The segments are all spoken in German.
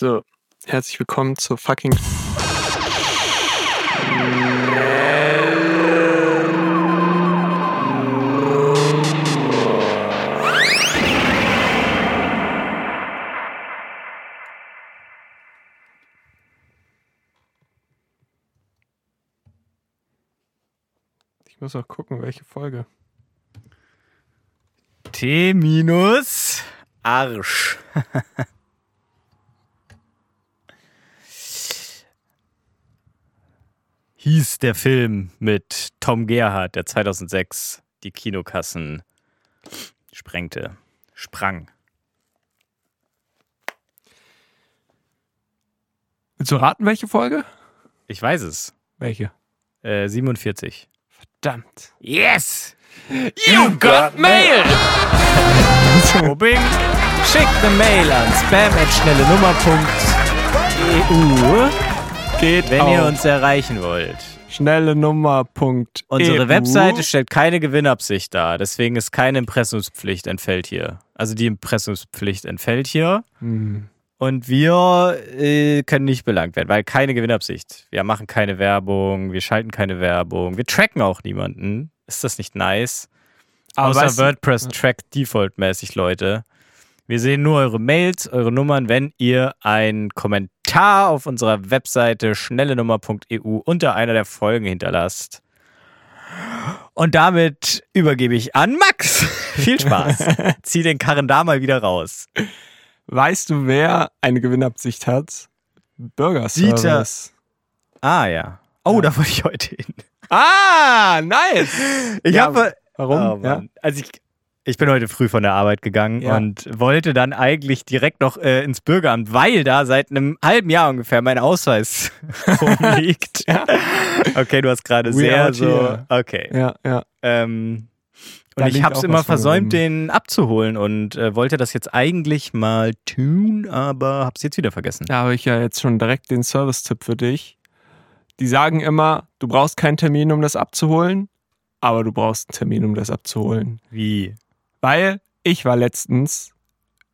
So, herzlich willkommen zur fucking. Ich muss auch gucken, welche Folge. T minus Arsch. Hieß der Film mit Tom Gerhardt, der 2006 die Kinokassen sprengte. Sprang. Willst du raten, welche Folge? Ich weiß es. Welche? Äh, 47. Verdammt. Yes! You got mail! Mobbing. Schickt eine Mail an spam.schnellenummer.eu, Geht wenn ihr auf uns erreichen wollt. schnelle Nummer. Punkt Unsere EU. Webseite stellt keine Gewinnabsicht dar, deswegen ist keine Impressumspflicht entfällt hier. Also die Impressumspflicht entfällt hier Hm. und wir äh, können nicht belangt werden, weil keine Gewinnabsicht. Wir machen keine Werbung, wir schalten keine Werbung, wir tracken auch niemanden. Ist das nicht nice? Aber Außer WordPress trackt defaultmäßig Leute. Wir sehen nur eure Mails, eure Nummern, wenn ihr einen Kommentar auf unserer Webseite schnellenummer.eu unter einer der Folgen hinterlasst. Und damit übergebe ich an Max. Viel Spaß. Zieh den Karren da mal wieder raus. Weißt du, wer eine Gewinnabsicht hat? Bürgerservice. Ah ja. Oh, Ja. da wollte ich heute hin. Ah, nice. Ich Ja, habe Warum? Oh, ja. Also ich, ich bin heute früh von der Arbeit gegangen Ja. und wollte dann eigentlich direkt noch äh, ins Bürgeramt, weil da seit einem halben Jahr ungefähr mein Ausweis rumliegt. Ja. Okay, du hast gerade sehr so. here. Okay. ja, ja. Ähm, Da und ich liegt habe es immer versäumt, den abzuholen und äh, wollte das jetzt eigentlich mal tun, aber hab's jetzt wieder vergessen. Da habe ich ja jetzt schon direkt den Service-Tipp für dich. Die sagen immer, du brauchst keinen Termin, um das abzuholen, aber du brauchst einen Termin, um das abzuholen. Wie? Weil ich war letztens,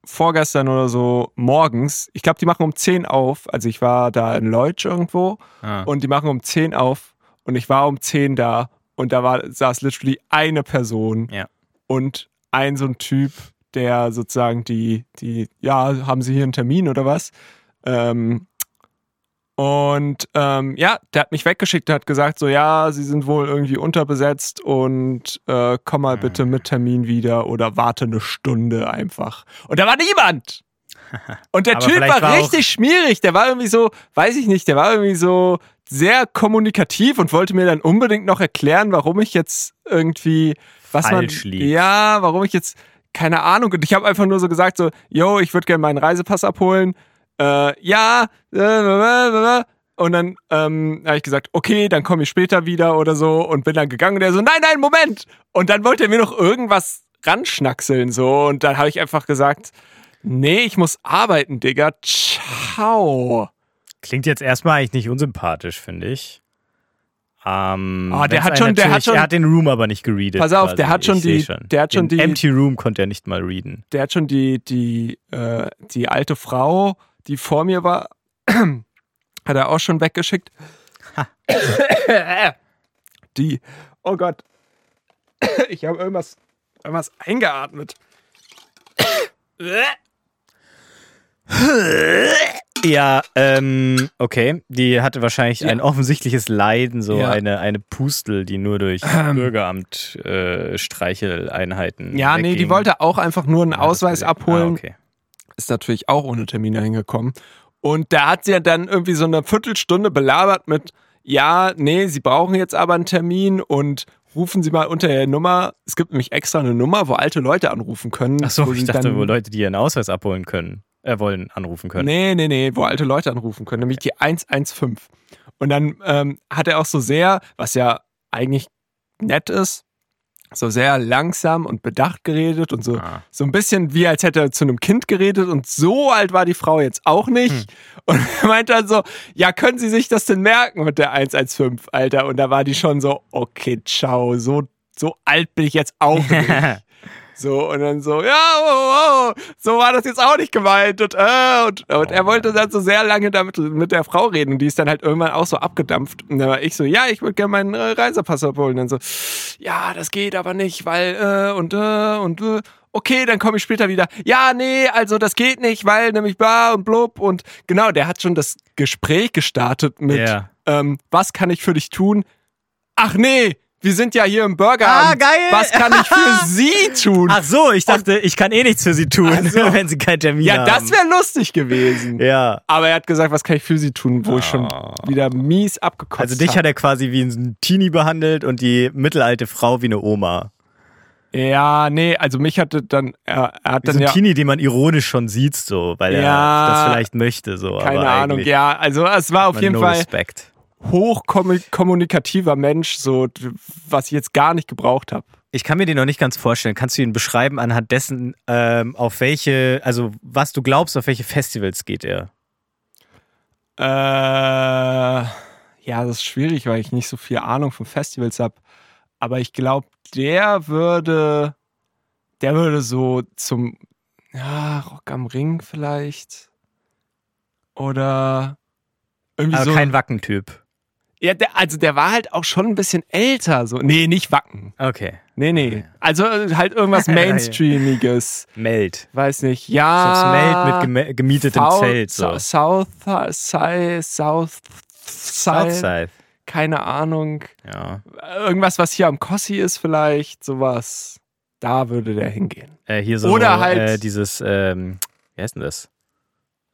vorgestern oder so, morgens, ich glaube, die machen um 10 auf, also ich war da in Leutsch irgendwo Ah. und die machen um 10 auf und ich war um 10 da und da war, saß literally eine Person Ja. und ein so ein Typ, der sozusagen die, die, ja, haben Sie hier einen Termin oder was? Ähm, und ähm, ja, der hat mich weggeschickt und hat gesagt, so ja, sie sind wohl irgendwie unterbesetzt und äh, komm mal bitte mit Termin wieder oder warte eine Stunde einfach. Und da war niemand. Und der Typ war, war richtig schmierig. Der war irgendwie so, weiß ich nicht, der war irgendwie so sehr kommunikativ und wollte mir dann unbedingt noch erklären, warum ich jetzt irgendwie, was Falsch man, liegt. ja, warum ich jetzt, keine Ahnung. Und ich habe einfach nur so gesagt, so, yo, ich würde gerne meinen Reisepass abholen. Äh, ja, äh, und dann ähm, habe ich gesagt, okay, dann komme ich später wieder oder so und bin dann gegangen und er so, nein, nein, Moment. Und dann wollte er mir noch irgendwas ranschnackseln so und dann habe ich einfach gesagt, nee, ich muss arbeiten, Digga. Ciao. Klingt jetzt erstmal eigentlich nicht unsympathisch, finde ich. Ähm, Ah, der hat schon- der hat schon- Er hat den Room aber nicht gereadet. Pass auf, quasi. der hat schon Ich die- der hat schon den die- Empty Room konnte er nicht mal readen. Der hat schon die, die, äh, die alte Frau, die vor mir war, hat er auch schon weggeschickt. die, oh Gott, ich habe irgendwas, irgendwas eingeatmet. Ja, ähm, okay. Die hatte wahrscheinlich Ja. ein offensichtliches Leiden, so Ja. eine, eine Pustel, die nur durch Ähm. Bürgeramt äh, Streicheleinheiten. Ja, nee, die wegging. wollte auch einfach nur einen Ja, Ausweis gesehen. abholen. Ah, okay. Ist natürlich auch ohne Termin hingekommen. Und da hat sie ja dann irgendwie so eine Viertelstunde belabert mit, ja, nee, Sie brauchen jetzt aber einen Termin und rufen Sie mal unter der Nummer. Es gibt nämlich extra eine Nummer, wo alte Leute anrufen können. Ach so, wo ich dachte, wo Leute, die ihren Ausweis abholen können, äh, wollen, anrufen können. Nee, nee, nee, wo alte Leute anrufen können, nämlich die 115. Und dann ähm, hat er auch so sehr, was ja eigentlich nett ist, so sehr langsam und bedacht geredet und so, Ah. so ein bisschen wie als hätte er zu einem Kind geredet und so alt war die Frau jetzt auch nicht. Hm. Und er meint dann so, ja, können Sie sich das denn merken mit der 115, Alter? Und da war die schon so, okay, ciao, so, so alt bin ich jetzt auch nicht. So, und dann so, ja, oh, oh, so war das jetzt auch nicht gemeint. Und, äh, und, und er wollte dann so sehr lange damit mit der Frau reden. Und die ist dann halt irgendwann auch so abgedampft. Und dann war ich so, ja, ich würde gerne meinen äh, Reisepass abholen. Und dann so, ja, das geht aber nicht, weil, äh, und, äh, und, äh, okay, dann komme ich später wieder. Ja, nee, also das geht nicht, weil nämlich bla und blub. Und genau, der hat schon das Gespräch gestartet mit, Ja. ähm, was kann ich für dich tun? Ach nee, wir sind ja hier im Burger. Ah, geil. Was kann ich für Sie tun? Ach so, ich dachte, ich kann eh nichts für sie tun, Ach so. wenn sie keinen Termin ja, haben. das wäre lustig gewesen. Ja. Aber er hat gesagt, was kann ich für Sie tun, wo ich schon Oh. wieder mies abgekotzt Also dich hab. hat er quasi wie ein Teenie behandelt und die mittelalte Frau wie eine Oma. Ja, nee, also mich hatte dann, er, er hat Wie dann so ein ja, Teenie, den man ironisch schon sieht, so, weil er Ja. das vielleicht möchte, so. keine aber Ahnung, ja, also es war auf jeden no Fall Respect. Hochkommunikativer Mensch, so, was ich jetzt gar nicht gebraucht habe. Ich kann mir den noch nicht ganz vorstellen. Kannst du ihn beschreiben anhand dessen, ähm, auf welche, also was du glaubst, auf welche Festivals geht er? Äh, ja, das ist schwierig, weil ich nicht so viel Ahnung von Festivals habe. Aber ich glaube, der würde, der würde so zum, ja, Rock am Ring vielleicht. Oder irgendwie Aber so. kein Wackentyp. Ja, der, also der war halt auch schon ein bisschen älter. So. Nee, nicht Wacken. Okay. Nee, nee. Also äh, halt irgendwas Mainstreamiges. Meld. Weiß nicht. So Ja. aufs Meld mit gemietetem South- Zelt. So. South, South, Side, Southside. keine Ahnung. Ja. Irgendwas, was hier am Kossi ist, vielleicht, sowas. Da würde der hingehen. Äh, hier so Oder halt- äh, dieses, ähm, wie heißt denn das?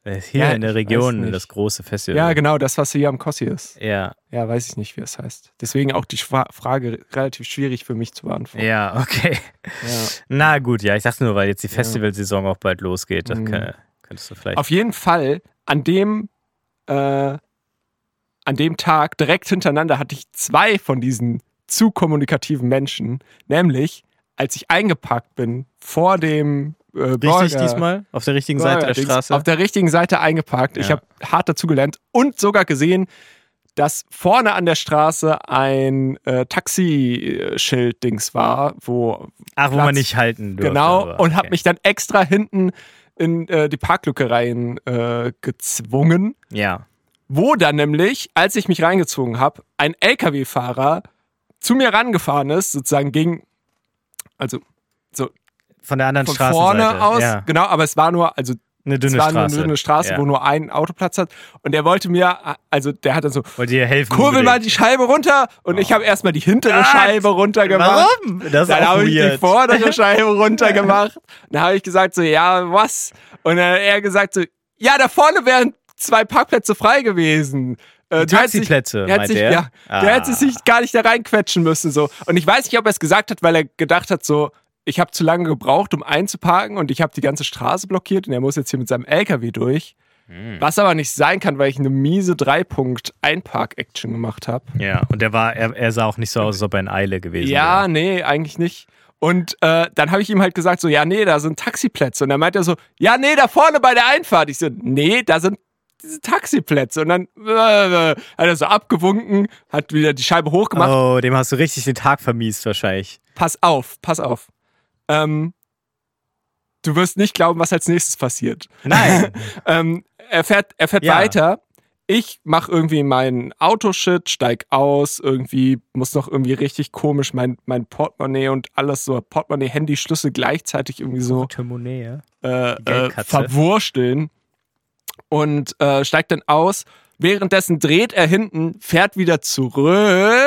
Äh, hier Ja, in der Region, das große Festival. Ja, genau, das, was hier am Kossi ist. Ja, Ja, weiß ich nicht, wie es heißt. Deswegen auch die Schwa- Frage relativ schwierig für mich zu beantworten. ja, okay. Ja. Na gut, ja, ich dachte nur, weil jetzt die Festivalsaison auch bald losgeht, das Mhm. kann, könntest du vielleicht. Auf jeden Fall, an dem, äh, an dem Tag direkt hintereinander hatte ich zwei von diesen zu kommunikativen Menschen. Nämlich, als ich eingepackt bin vor dem äh, Richtig Burger- diesmal? Auf der richtigen Seite der Burger-Dings, Straße? Auf der richtigen Seite eingepackt. Ich Ja. habe hart dazugelernt und sogar gesehen, dass vorne an der Straße ein äh, Taxischild-Dings war, wo Ach, wo Platz- man nicht halten durfte. Genau, aber und habe okay. mich dann extra hinten in äh, die Parklücke rein äh, gezwungen, Ja. wo dann nämlich, als ich mich reingezogen habe, ein LKW-Fahrer zu mir rangefahren ist, sozusagen gegen, also so Von der anderen von Straßenseite. vorne aus, Ja. genau, aber es war nur, also Eine es dünne war Straße. nur eine Straße, ja. wo nur ein Autoplatz hat und der wollte mir, also der hat dann so, Wollt ihr helfen? kurbel mal unbedingt? die Scheibe runter und ich habe erstmal die hintere Was? Scheibe runtergemacht. Warum? Das ist Dann habe ich die vordere Scheibe runtergemacht. Dann habe ich gesagt so, ja, was? Und dann hat er gesagt so, ja, da vorne wären zwei Parkplätze frei gewesen. Äh, Taxiplätze, der hat sich, er? Ja, Ah. der hätte sich gar nicht da reinquetschen müssen. So. Und ich weiß nicht, ob er es gesagt hat, weil er gedacht hat, so, ich habe zu lange gebraucht, um einzuparken und ich habe die ganze Straße blockiert und er muss jetzt hier mit seinem LKW durch. Hm. Was aber nicht sein kann, weil ich eine miese Dreipunkt-Einpark-Action gemacht habe. Ja, und der war, er, er sah auch nicht so aus, als ob er in Eile gewesen Ja, wäre. nee, eigentlich nicht. Und äh, dann habe ich ihm halt gesagt, so, ja, nee, da sind Taxiplätze. Und dann meint er so, ja, nee, da vorne bei der Einfahrt. Ich so, nee, da sind diese Taxiplätze. Und dann äh, hat er so abgewunken, hat wieder die Scheibe hochgemacht. Oh, dem hast du richtig den Tag vermiest wahrscheinlich. Pass auf, pass auf. Ähm, du wirst nicht glauben, was als nächstes passiert. Nein. Ähm, er fährt, er fährt Ja. weiter. Ich mache irgendwie meinen Autoshit, steig aus, irgendwie muss noch irgendwie richtig komisch mein, mein Portemonnaie und alles so, Portemonnaie, Handy, Schlüssel gleichzeitig irgendwie so Portemonnaie, äh, äh, verwursteln und äh, steigt dann aus. Währenddessen dreht er hinten, fährt wieder zurück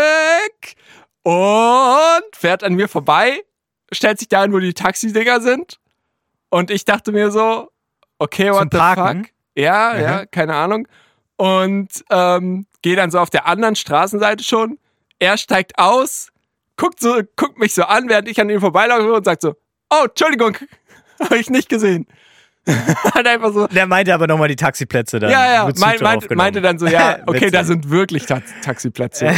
und fährt an mir vorbei, stellt sich dahin, wo die Taxidinger sind. Und ich dachte mir so, okay, what Zum the Parken? fuck? Ja, Mhm. ja, keine Ahnung. Und ähm, gehe dann so auf der anderen Straßenseite schon. Er steigt aus, guckt, so, guckt mich so an, während ich an ihm vorbeilaufe und sagt so, oh, Entschuldigung, habe ich nicht gesehen. Hat einfach so, Der meinte aber nochmal die Taxiplätze dann. ja, ja, mein, drauf meint, genommen. meinte dann so, ja, okay, da sind wirklich Ta Taxiplätze.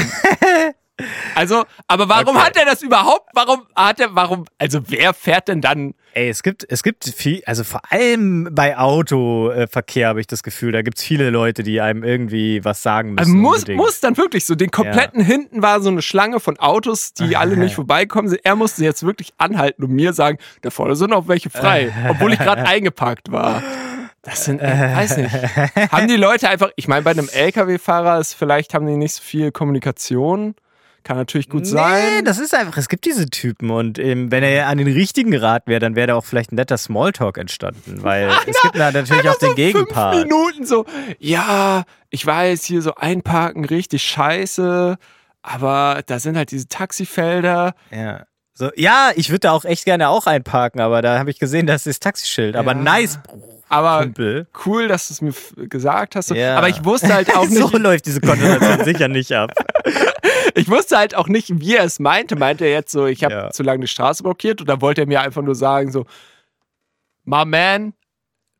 Also, aber warum Okay. hat er das überhaupt? Warum hat er, warum, also wer fährt denn dann? Ey, es gibt, es gibt viel, also vor allem bei Autoverkehr habe ich das Gefühl, da gibt es viele Leute, die einem irgendwie was sagen müssen. Also muss, unbedingt. muss dann wirklich so, den kompletten hinten war so eine Schlange von Autos, die alle nicht vorbeikommen sind. Er musste jetzt wirklich anhalten und mir sagen, da vorne sind noch welche frei, obwohl ich gerade eingeparkt war. Das sind, ich weiß nicht. Haben die Leute einfach, ich meine, bei einem LKW-Fahrer ist vielleicht haben die nicht so viel Kommunikation. Kann natürlich gut Nee, sein. das ist einfach, es gibt diese Typen und ähm, wenn er an den richtigen Rat wäre, dann wäre da auch vielleicht ein netter Smalltalk entstanden, weil es gibt da natürlich auch den so Gegenpart. Fünf Minuten so, ja, ich weiß, hier so einparken richtig scheiße, aber da sind halt diese Taxifelder. Ja. So, ja, ich würde da auch echt gerne auch einparken, aber da habe ich gesehen, das ist Taxischschild. Aber Ja. nice, Aber Kumpel. cool, dass du es mir gesagt hast. So. Ja. Aber ich wusste halt auch so nicht, läuft diese Konversation sicher nicht ab. ich wusste halt auch nicht, wie er es meinte. Meinte er jetzt so, ich habe Ja. zu lange die Straße blockiert oder wollte er mir einfach nur sagen so, my man,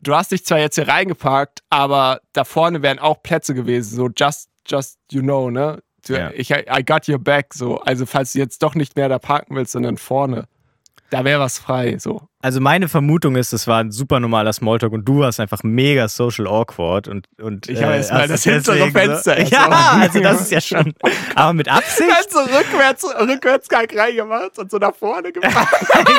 du hast dich zwar jetzt hier reingeparkt, aber da vorne wären auch Plätze gewesen. So just, just you know, ne? Du, Ja. Ich, I got your back. So, also falls du jetzt doch nicht mehr da parken willst, sondern vorne, da wäre was frei. So. Also meine Vermutung ist, es war ein super normaler Smalltalk und du warst einfach mega social awkward und und Ich habe äh, erst mal hast das hintere Fenster So, erst ja, also das ist ja schon. Aber mit Absicht. Ganz so rückwärts, Rückwärtsgang reingemacht und so nach vorne gefahren.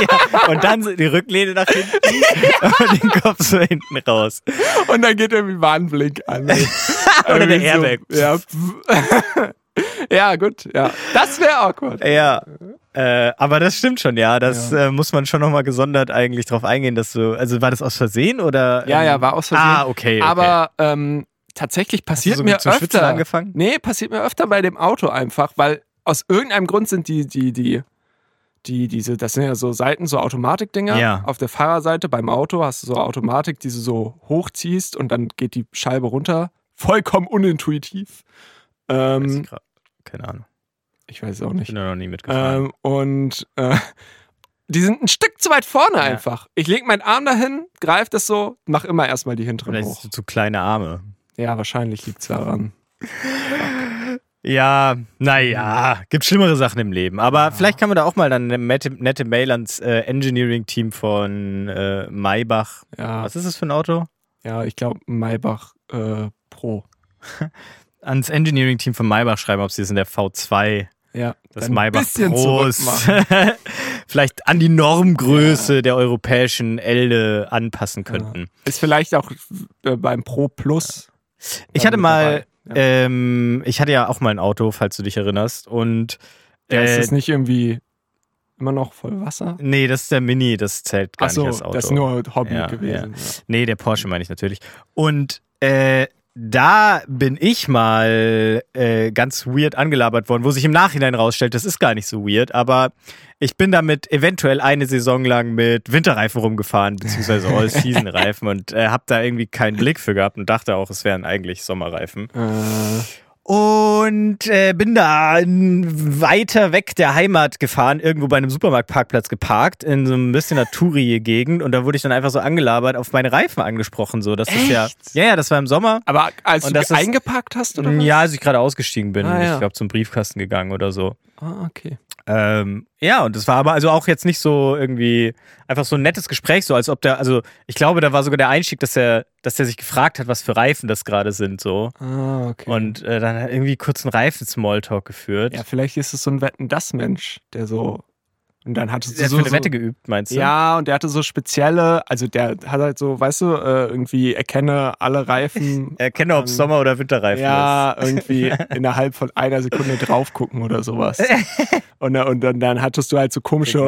ja. Und dann die Rücklehne nach hinten und den Kopf so hinten raus. Und dann geht irgendwie Warnblink an. Oder der Airbag. So, ja. ja, gut, ja. Das wäre awkward. Ja. Äh, aber das stimmt schon, ja. Das Äh, muss man schon nochmal gesondert eigentlich drauf eingehen, dass du. Also war das aus Versehen oder? Ja, ähm, ja, war aus Versehen. Ah, okay. okay. Aber ähm, tatsächlich Hast du passiert so mir zu schwitzen öfter. angefangen? Nee, passiert mir öfter bei dem Auto einfach, weil aus irgendeinem Grund sind die, die, die, die, diese, das sind ja so Seiten, so Automatikdinger. Ja. Auf der Fahrerseite beim Auto hast du so Automatik, die du so hochziehst und dann geht die Scheibe runter. Vollkommen unintuitiv. Ähm. Keine Ahnung. Ich weiß es auch Ich nicht. bin da noch nie mitgefahren. Ähm, und äh, die sind ein Stück zu weit vorne Ja. einfach. Ich lege meinen Arm dahin, greife das so, mach immer erstmal die hinteren Vielleicht hoch. hast du zu kleine Arme. Ja, wahrscheinlich liegt es daran. Ja, naja, gibt schlimmere Sachen im Leben. Aber vielleicht kann man da auch mal dann eine nette, nette Mail ans äh, Engineering-Team von äh, Maybach. Ja, Was ist das für ein Auto? ja ich glaube Maybach äh, Pro. Ans Engineering-Team von Maybach schreiben, ob sie es in der V2, Ja, das Maybach zurückmachen. vielleicht an die Normgröße der europäischen Elde anpassen könnten. Ist vielleicht auch äh, beim Pro Plus. Ich hatte mal. Ja. ähm, ich hatte ja auch mal ein Auto, falls du dich erinnerst. Und Ja, ist äh, das nicht irgendwie immer noch voll Wasser? nee, das ist der Mini, das zählt gar Achso, nicht als Auto. das ist nur Hobby Ja, gewesen. Nee, der Porsche meine ich natürlich. Und äh, da bin ich mal äh, ganz weird angelabert worden, wo sich im Nachhinein rausstellt, das ist gar nicht so weird, aber ich bin damit eventuell eine Saison lang mit Winterreifen rumgefahren, beziehungsweise All-Season-Reifen und äh, habe da irgendwie keinen Blick für gehabt und dachte auch, es wären eigentlich Sommerreifen. Äh, Und äh, bin da weiter weg der Heimat gefahren, irgendwo bei einem Supermarktparkplatz geparkt, in so ein bisschen einer Touri-Gegend. Und da wurde ich dann einfach so angelabert, auf meine Reifen angesprochen. So, das ist ja. Ja, ja, das war im Sommer. aber als Und du das eingepackt hast, oder was? Ja, als ich gerade ausgestiegen bin. Ah, ja. Ich glaube, zum Briefkasten gegangen oder so. Ah, okay. Ähm, ja, und das war aber also auch jetzt nicht so irgendwie einfach so ein nettes Gespräch, so als ob der, also ich glaube, da war sogar der Einstieg, dass er, dass er sich gefragt hat, was für Reifen das gerade sind, so. Ah, okay. Und äh, dann hat irgendwie kurz einen Reifen-Smalltalk geführt. ja, vielleicht ist es so ein Wetten-Das-Mensch, der so. Und dann hattest du Der hat so. für eine Wette geübt, meinst du? Ja, und der hatte so spezielle, also der hat halt so, weißt du, äh, irgendwie erkenne alle Reifen. Erkenne, ob es Sommer- oder Winterreifen ja, irgendwie innerhalb von einer Sekunde drauf gucken oder sowas. Und, dann- und dann, dann hattest du halt so ist. komische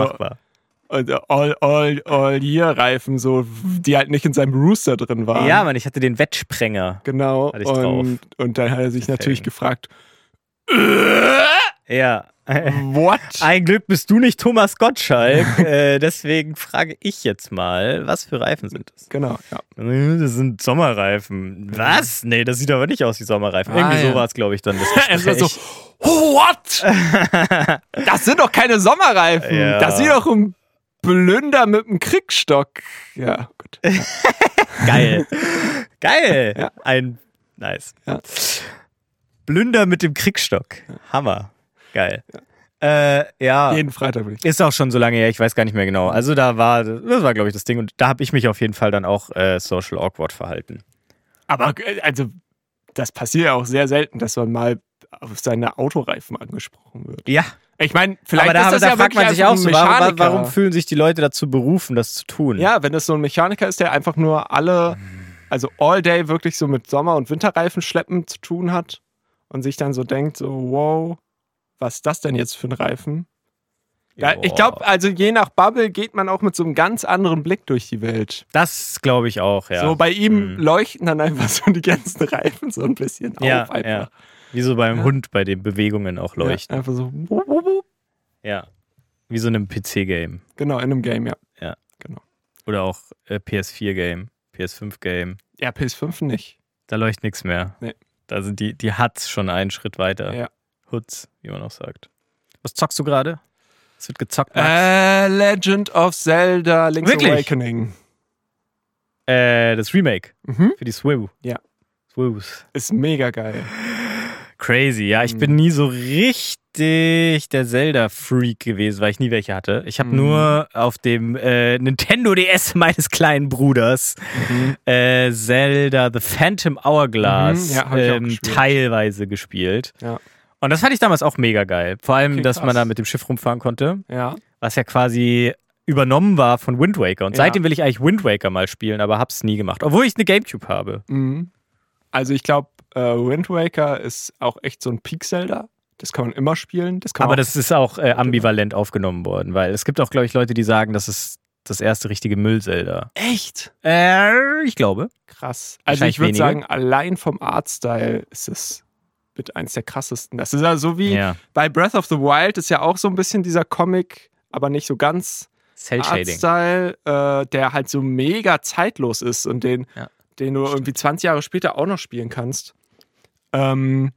äh, all, all, all Year Reifen, so, die halt nicht in seinem Rooster drin waren. Ja, Mann, ich hatte den Wettsprenger. genau. hatte. Und, und dann hat er sich natürlich gefragt, Ja. what? Ein Glück bist du nicht Thomas Gottschalk. äh, deswegen frage ich jetzt mal, was für Reifen sind das? Genau, ja. Das sind Sommerreifen. Was? Nee, das sieht aber nicht aus wie Sommerreifen. Ah, Irgendwie ja. so war es, glaube ich, dann. Das war so, what? Das sind doch keine Sommerreifen. Ja. Das sieht doch ein Blünder mit einem Kriegstock. Ja, gut. Geil. Geil. Ja. Ein, nice. Ja. Blünder mit dem Kriegstock. Hammer. Geil. Äh, ja. Jeden Freitag bin ich. Ist auch schon so lange her, ich weiß gar nicht mehr genau. Also da war, das war glaube ich das Ding und da habe ich mich auf jeden Fall dann auch äh, social awkward verhalten. Aber äh, also, das passiert ja auch sehr selten, dass man mal auf seine Autoreifen angesprochen wird. Ja, Ich meine, vielleicht aber da, ist das da ja fragt man sich auch so, warum, warum fühlen sich die Leute dazu berufen, das zu tun? Ja, wenn das so ein Mechaniker ist, der einfach nur alle, also all day wirklich so mit Sommer- und Winterreifen schleppen zu tun hat und sich dann so denkt, so, wow, was ist das denn jetzt für ein Reifen? Ja, ich glaube, also je nach Bubble geht man auch mit so einem ganz anderen Blick durch die Welt. Das glaube ich auch, ja. So bei ihm Mhm. leuchten dann einfach so die ganzen Reifen so ein bisschen ja, auf einfach. ja. Wie so beim Ja. Hund, bei den Bewegungen auch leuchten. Ja, einfach so. Ja. Wie so einem PC-Game. genau, in einem Game, ja. Oder auch äh, PS4-Game, PS5-Game. Ja, PS5 nicht. Da leuchtet nichts mehr. Nee. Da sind die, die Huts schon einen Schritt weiter. Ja. Huts, wie man auch sagt. Was zockst du gerade? Es wird gezockt, Max. Äh, Legend of Zelda Link's Wirklich? Awakening. Äh, das Remake Mhm. für die Swim. Ja. Swims. Ist mega geil. Crazy, ja. Ich Mhm. bin nie so richtig der Zelda-Freak gewesen, weil ich nie welche hatte. Ich habe Mhm. nur auf dem äh, Nintendo DS meines kleinen Bruders Mhm. äh, Zelda The Phantom Hourglass Mhm, ja, ähm, teilweise gespielt. Ja. Und das fand ich damals auch mega geil. Vor allem, Okay, dass man da mit dem Schiff rumfahren konnte, Ja. was ja quasi übernommen war von Wind Waker. Und seitdem will ich eigentlich Wind Waker mal spielen, aber hab's nie gemacht. Obwohl ich eine Gamecube habe. Mhm. Also ich glaube, äh, Wind Waker ist auch echt so ein Peak-Zelda. Das kann man immer spielen. Das kann Aber das ist auch äh, ambivalent aufgenommen worden, weil es gibt auch, glaube ich, Leute, die sagen, das ist das erste richtige Müll-Zelda. echt Äh, ich glaube. krass. Also ich würde sagen, allein vom Artstyle ist es mit eins der krassesten. Das ist ja so wie Ja. bei Breath of the Wild ist ja auch so ein bisschen dieser Comic, aber nicht so ganz. Artstyle, äh, der halt so mega zeitlos ist und den, Ja, den du irgendwie 20 Jahre später auch noch spielen kannst. Ähm,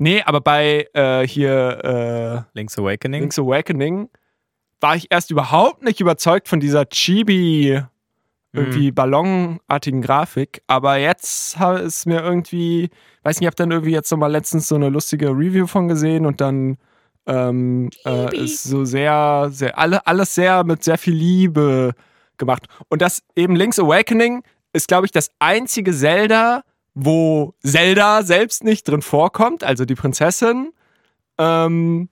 nee, aber bei äh, hier Link's äh, Awakening. Link's Awakening war ich erst überhaupt nicht überzeugt von dieser Chibi irgendwie ballonartigen Grafik, aber jetzt ist mir irgendwie, weiß nicht, ich habe dann irgendwie jetzt nochmal letztens so eine lustige Review von gesehen und dann ähm, äh, ist so sehr, sehr, alle, alles sehr mit sehr viel Liebe gemacht. Und das eben Link's Awakening ist, glaube ich, das einzige Zelda, wo Zelda selbst nicht drin vorkommt, also die Prinzessin. Ähm,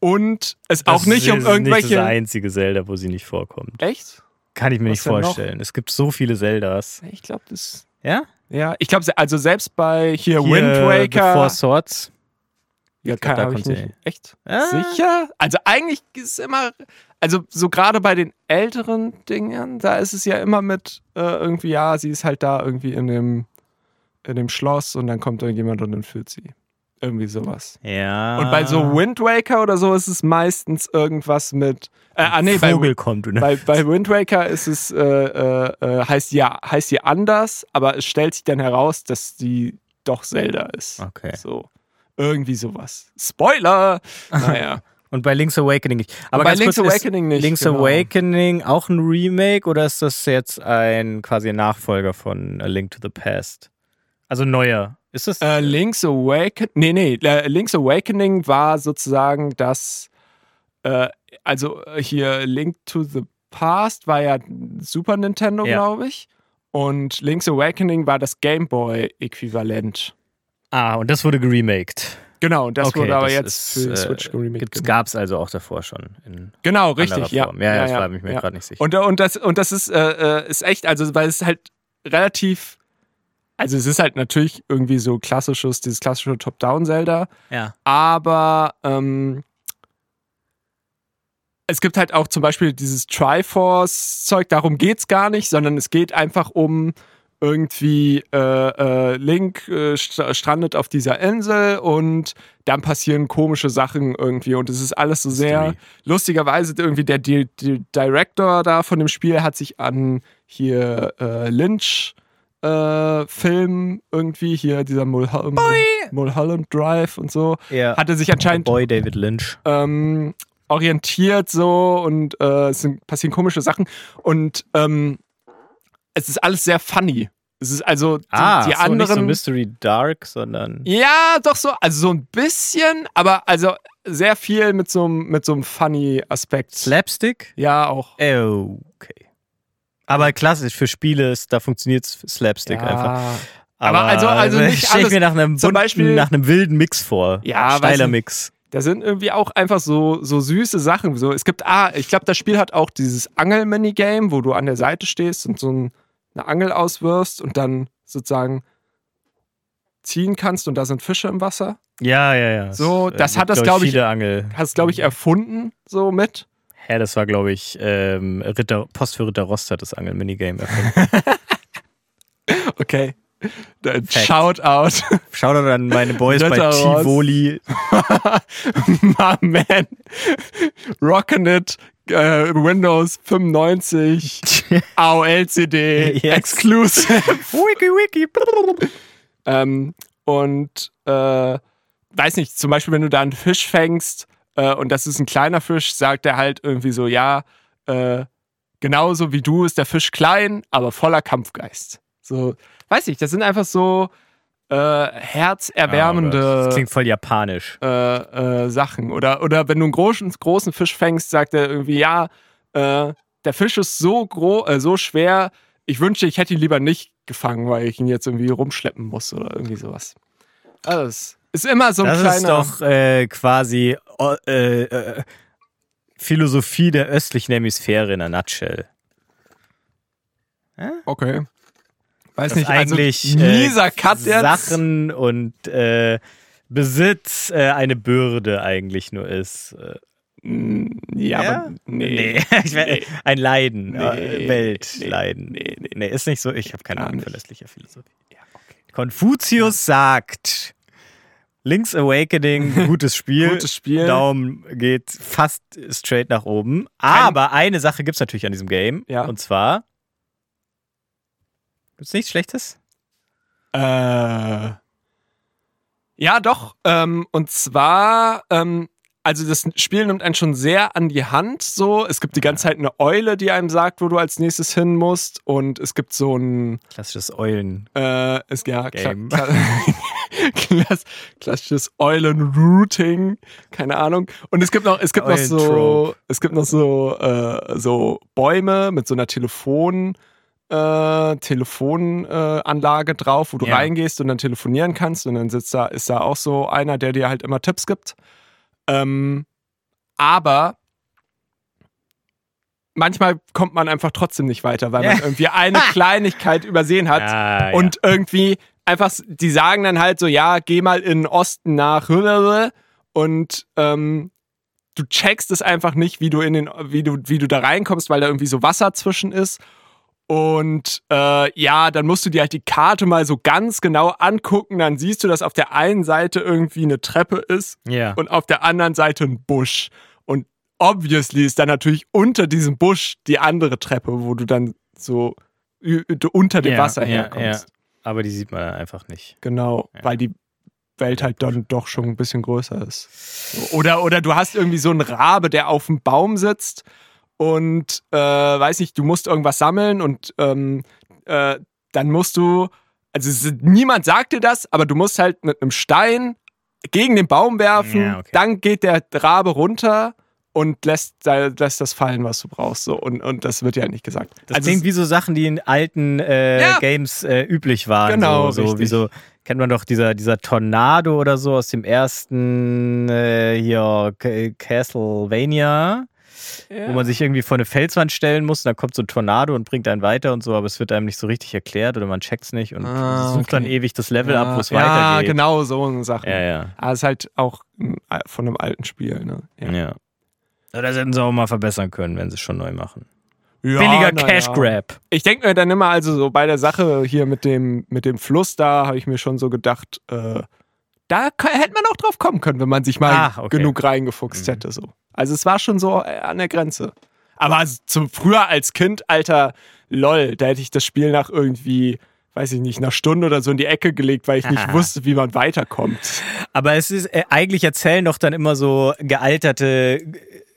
und es auch nicht um ist Nicht irgendwelche. das einzige Zelda, wo sie nicht vorkommt. Echt? Kann ich mir Was nicht denn noch? vorstellen. Es gibt so viele Zeldas. Ich glaube, das. Ja? Ja, ich glaube, also selbst bei hier, Hier, Wind Waker. Four Swords. ja, glaub, kann, da ich nicht. Echt? Ah. Sicher? Also eigentlich ist es immer, also so gerade bei den älteren Dingen, da ist es ja immer mit äh, irgendwie, ja, sie ist halt da irgendwie in dem, in dem Schloss und dann kommt irgendjemand und entführt sie. Irgendwie sowas. Ja. Und bei so Wind Waker oder so ist es meistens irgendwas mit, äh, ah nee, bei, Vogel kommt. Und bei, bei Wind Waker ist es, äh, äh, äh, heißt ja, heißt sie anders, aber es stellt sich dann heraus, dass sie doch Zelda ist. Okay. So. Irgendwie sowas. Spoiler! Naja. Und bei Link's Awakening nicht. Aber bei Link's Awakening nicht. Link's genau. Awakening auch ein Remake oder ist das jetzt ein quasi ein Nachfolger von A Link to the Past? Also neuer. Ist das? Äh, Link's Awakening. Nee, nee. äh, Link's Awakening war sozusagen das. Äh, also äh, hier Link to the Past war ja Super Nintendo, Ja. glaube ich. Und Link's Awakening war das Game Boy-Äquivalent. ah, und das wurde geremaked. Genau, und das okay, wurde aber das jetzt ist, für äh, Switch geremaked. Gibt's, gab's also auch davor schon. In Genau, richtig, ja. Form. Ja, ja, das war ich mir gerade nicht sicher. Und, und, das, und das ist, äh, äh, ist echt, also weil es halt relativ, also es ist halt natürlich irgendwie so klassisches, dieses klassische Top-Down-Zelda, ja. aber ähm, es gibt halt auch zum Beispiel dieses Triforce-Zeug, darum geht's gar nicht, sondern es geht einfach um irgendwie äh, äh, Link äh, st strandet auf dieser Insel und dann passieren komische Sachen irgendwie und es ist alles so sehr Story. lustigerweise irgendwie der, Di- Director da von dem Spiel hat sich an hier äh, Lynch äh, Film irgendwie hier dieser Mulholland, Mulholland Drive und so ja. hatte sich anscheinend Boy David Lynch. ähm, orientiert so und äh, es sind, passieren komische Sachen und ähm, es ist alles sehr funny. Es ist also die, Ah, die so nicht so anderen. Mystery Dark, sondern ja, doch so, also so ein bisschen, aber also sehr viel mit so einem mit so einem funny Aspekt. Slapstick? Ja, auch. Okay. Aber klassisch für Spiele, ist, da funktioniert Slapstick ja. einfach. Aber also- also nicht stell ich alles. mir nach einem, Zum bunten, Beispiel- nach einem wilden Mix vor. Ja, Steiler. Mix. Da sind irgendwie auch einfach so, so süße Sachen. So, es gibt, ah, ich glaube, das Spiel hat auch dieses Angel-Minigame, wo du an der Seite stehst und so ein, eine Angel auswirfst und dann sozusagen ziehen kannst und da sind Fische im Wasser. Ja, ja, ja. So, Es, äh, das hat das, glaub glaub ich- glaube ich, erfunden, so mit. Hä, das war, glaube ich, ähm, Ritter, Post für Ritter Rost hat das Angel-Minigame erfunden. Okay. Dann. Shoutout. Shoutout an meine Boys bei Ritter. Tivoli. My man. Rockin' it. Äh, Windows 95. AOL-CD. Yes. Exclusive. wiki, wiki. Ähm, und äh, weiß nicht, zum Beispiel, wenn du da einen Fisch fängst äh, und das ist ein kleiner Fisch, sagt er halt irgendwie so, ja, äh, genauso wie du ist der Fisch klein, aber voller Kampfgeist. So, weiß ich, das sind einfach so äh, herzerwärmende Das klingt voll japanisch. äh, äh, Sachen. Oder, oder wenn du einen großen, großen Fisch fängst, sagt er irgendwie, ja, der Fisch ist so, gro äh, so schwer, ich wünschte, ich hätte ihn lieber nicht gefangen, weil ich ihn jetzt irgendwie rumschleppen muss oder irgendwie sowas. Also, ist immer so ein Das kleiner. ist doch äh, quasi äh, äh, Philosophie der östlichen Hemisphäre in a nutshell. okay. Weiß Dass nicht, eigentlich also, äh, mieser Cut jetzt. Sachen und äh, Besitz äh, eine Bürde eigentlich nur ist. Mm, Ja, aber nee. Wär- Nee. Ein Leiden, Nee. Weltleiden. Nee, nee, Nee, ist nicht so. Ich habe keine Ahnung verlässlicher Philosophie. Konfuzius sagt, Link's Awakening, gutes Spiel. Gutes Spiel. Daumen geht fast straight nach oben. Aber eine Sache gibt es natürlich an diesem Game. Ja. Und zwar. Gibt's nichts Schlechtes? Äh, ja, doch. Ähm, und zwar, ähm, also das Spiel nimmt einen schon sehr an die Hand. So, es gibt die ganze Zeit eine Eule, die einem sagt, wo du als nächstes hin musst. Und es gibt so ein, Klassisches Eulen. äh, es, ja, Game. kla klass klassisches Eulen-Routing, keine Ahnung. Und es gibt noch, es gibt noch so, es gibt noch so, äh, so Bäume mit so einer Telefon. Äh, Telefonanlage äh, drauf, wo du Ja. reingehst und dann telefonieren kannst und dann sitzt da, ist da auch so einer, der dir halt immer Tipps gibt. Ähm, aber manchmal kommt man einfach trotzdem nicht weiter, weil man irgendwie eine Kleinigkeit übersehen hat ja. und irgendwie einfach, die sagen dann halt so, ja, geh mal in den Osten nach und ähm, du checkst es einfach nicht, wie du in den, wie du, wie du da reinkommst, weil da irgendwie so Wasser zwischen ist. Und äh, ja, dann musst du dir halt die Karte mal so ganz genau angucken. Dann siehst du, dass auf der einen Seite irgendwie eine Treppe ist ja. und auf der anderen Seite ein Busch. Und obviously ist dann natürlich unter diesem Busch die andere Treppe, wo du dann so unter dem Ja, Wasser herkommst. Aber die sieht man einfach nicht. Genau, Ja. weil die Welt halt dann doch schon ein bisschen größer ist. Oder, oder du hast irgendwie so einen Rabe, der auf dem Baum sitzt und äh, weiß nicht, du musst irgendwas sammeln und ähm, äh, dann musst du, also es niemand sagt dir das, aber du musst halt mit einem Stein gegen den Baum werfen, Ja, okay. dann geht der Rabe runter und lässt, lässt das fallen, was du brauchst. So. Und, und das wird ja nicht gesagt. Das Also klingt wie so Sachen, die in alten äh, Ja. Games äh, üblich waren. Genau, so, so wie so kennt man doch dieser, dieser Tornado oder so aus dem ersten äh, hier Castlevania, ja. wo man sich irgendwie vor eine Felswand stellen muss und dann kommt so ein Tornado und bringt einen weiter und so, aber es wird einem nicht so richtig erklärt oder man checkt's nicht und Ah, sucht dann ewig das Level ab, wo es ja, weitergeht. genau, so eine Sache. Ja, ja. Aber es ist halt auch mm, von einem alten Spiel, ne? Ja. ja. Das hätten sie auch mal verbessern können, wenn sie es schon neu machen. Ja, Billiger Cash ja. Grab. Ich denke mir dann immer, also so bei der Sache hier mit dem, mit dem Fluss da, habe ich mir schon so gedacht, äh, da hätte man auch drauf kommen können, wenn man sich mal Ah, okay. genug reingefuchst Mhm. hätte. So. Also es war schon so äh, an der Grenze. Aber zum früher als Kind, Alter, lol, da hätte ich das Spiel nach irgendwie, weiß ich nicht, einer Stunde oder so in die Ecke gelegt, weil ich nicht wusste, wie man weiterkommt. Aber es ist, äh, eigentlich erzählen doch dann immer so gealterte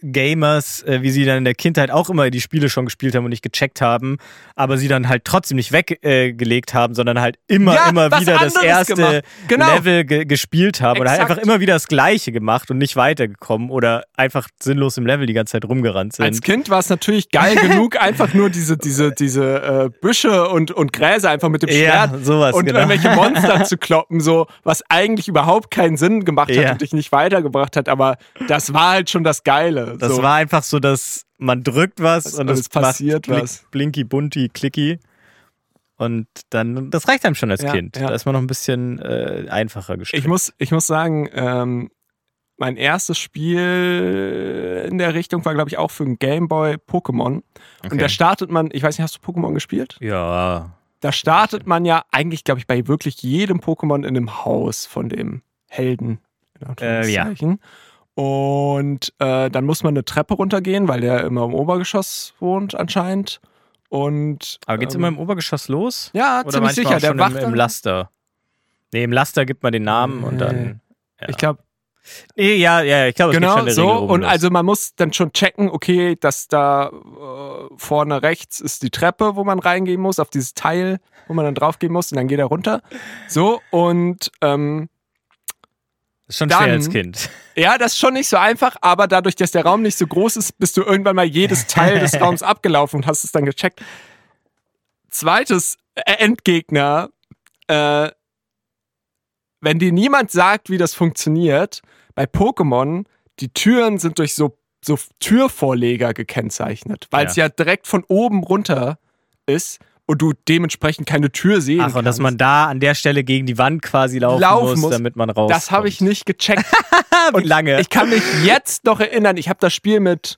Gamers, äh, wie sie dann in der Kindheit auch immer die Spiele schon gespielt haben und nicht gecheckt haben, aber sie dann halt trotzdem nicht weggelegt äh, haben, sondern halt immer, Ja, immer wieder das erste. Genau. Level ge gespielt haben oder halt Exakt. einfach immer wieder das Gleiche gemacht und nicht weitergekommen oder einfach sinnlos im Level die ganze Zeit rumgerannt sind. Als Kind war es natürlich geil genug, einfach nur diese, diese, diese äh, Büsche und, und Gräser einfach mit dem Ja, Schwert sowas, und genau. irgendwelche Monster zu kloppen, so was eigentlich überhaupt keinen Sinn gemacht hat Ja. und dich nicht weitergebracht hat, aber das war halt schon das Geile. Das so. war einfach so, dass man drückt was und und es passiert macht was. Blinky, bunti, clicky. Und dann, das reicht einem schon als Ja, Kind. ja. Da ist man noch ein bisschen äh, einfacher gestrickt. Ich muss, ich muss sagen, ähm, mein erstes Spiel in der Richtung war, glaube ich, auch für ein Gameboy Pokémon. Und Okay. da startet man, ich weiß nicht, hast du Pokémon gespielt? ja, Da startet man ja eigentlich, glaube ich, bei wirklich jedem Pokémon in einem Haus von dem Helden. In Anführungszeichen. Und äh, dann muss man eine Treppe runtergehen, weil der immer im Obergeschoss wohnt anscheinend. Und aber geht's ähm, immer im Obergeschoss los? Ja, Oder ziemlich sicher. Der schon wacht im, im Laster? Nee, im Laster gibt man den Namen und dann. Ja. Ich glaube, Nee, ja, ja, ich glaube, es geht schon Genau, in der so. Regel rum Und los. also man muss dann schon checken, okay, dass da äh, vorne rechts ist die Treppe, wo man reingehen muss, auf dieses Teil, wo man dann draufgehen muss und dann geht er runter. So, und ähm, ist schon dann- schwer als Kind. ja, das ist schon nicht so einfach, aber dadurch, dass der Raum nicht so groß ist, bist du irgendwann mal jedes Teil des Raums abgelaufen und hast es dann gecheckt. Zweites äh, Endgegner, äh, wenn dir niemand sagt, wie das funktioniert, bei Pokémon, die Türen sind durch so, so Türvorleger gekennzeichnet, weil es Ja. ja direkt von oben runter ist und du dementsprechend keine Tür sehen Ach, und dass kannst. man da an der Stelle gegen die Wand quasi laufen, Laufen muss, muss. damit man raus. das habe ich nicht gecheckt. Wie lange? Ich kann mich jetzt noch erinnern, ich habe das Spiel mit,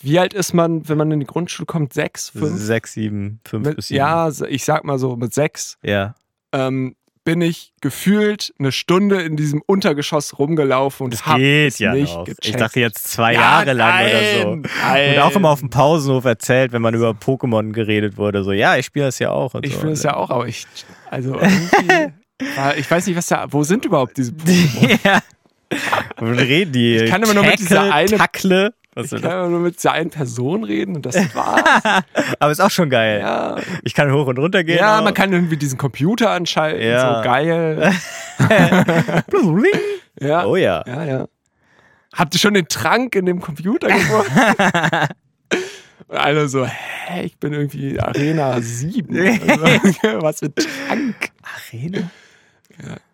wie alt ist man, wenn man in die Grundschule kommt? Sechs, fünf? Sechs, sieben, fünf Mit, bis sieben. ja, ich sag mal so, mit sechs Ja. ähm, bin ich gefühlt eine Stunde in diesem Untergeschoss rumgelaufen und Das hab geht es ja nicht noch. gecheckt. Ich dachte jetzt zwei Ja, Jahre lang nein, oder so. nein. Und auch immer auf dem Pausenhof erzählt, wenn man über Pokémon geredet wurde, so, ja, ich spiele das ja auch. Ich so. es ja auch, aber ich, also ich weiß nicht, was da, wo sind überhaupt diese Pokémon? ja. Reden die. Ich kann immer nur mit dieser eine- Tackle. Was Ich kann immer nur mit dieser einen Person reden und das war's. Aber ist auch schon geil. ja, Ich kann hoch und runter gehen. ja auch. man kann irgendwie diesen Computer anschalten, Ja. so geil. Ja, Oh ja. ja, ja. Habt ihr schon den Trank in dem Computer gefunden? Und alle so, hä, ich bin irgendwie Arena 7. Also, was für Trank? Arena?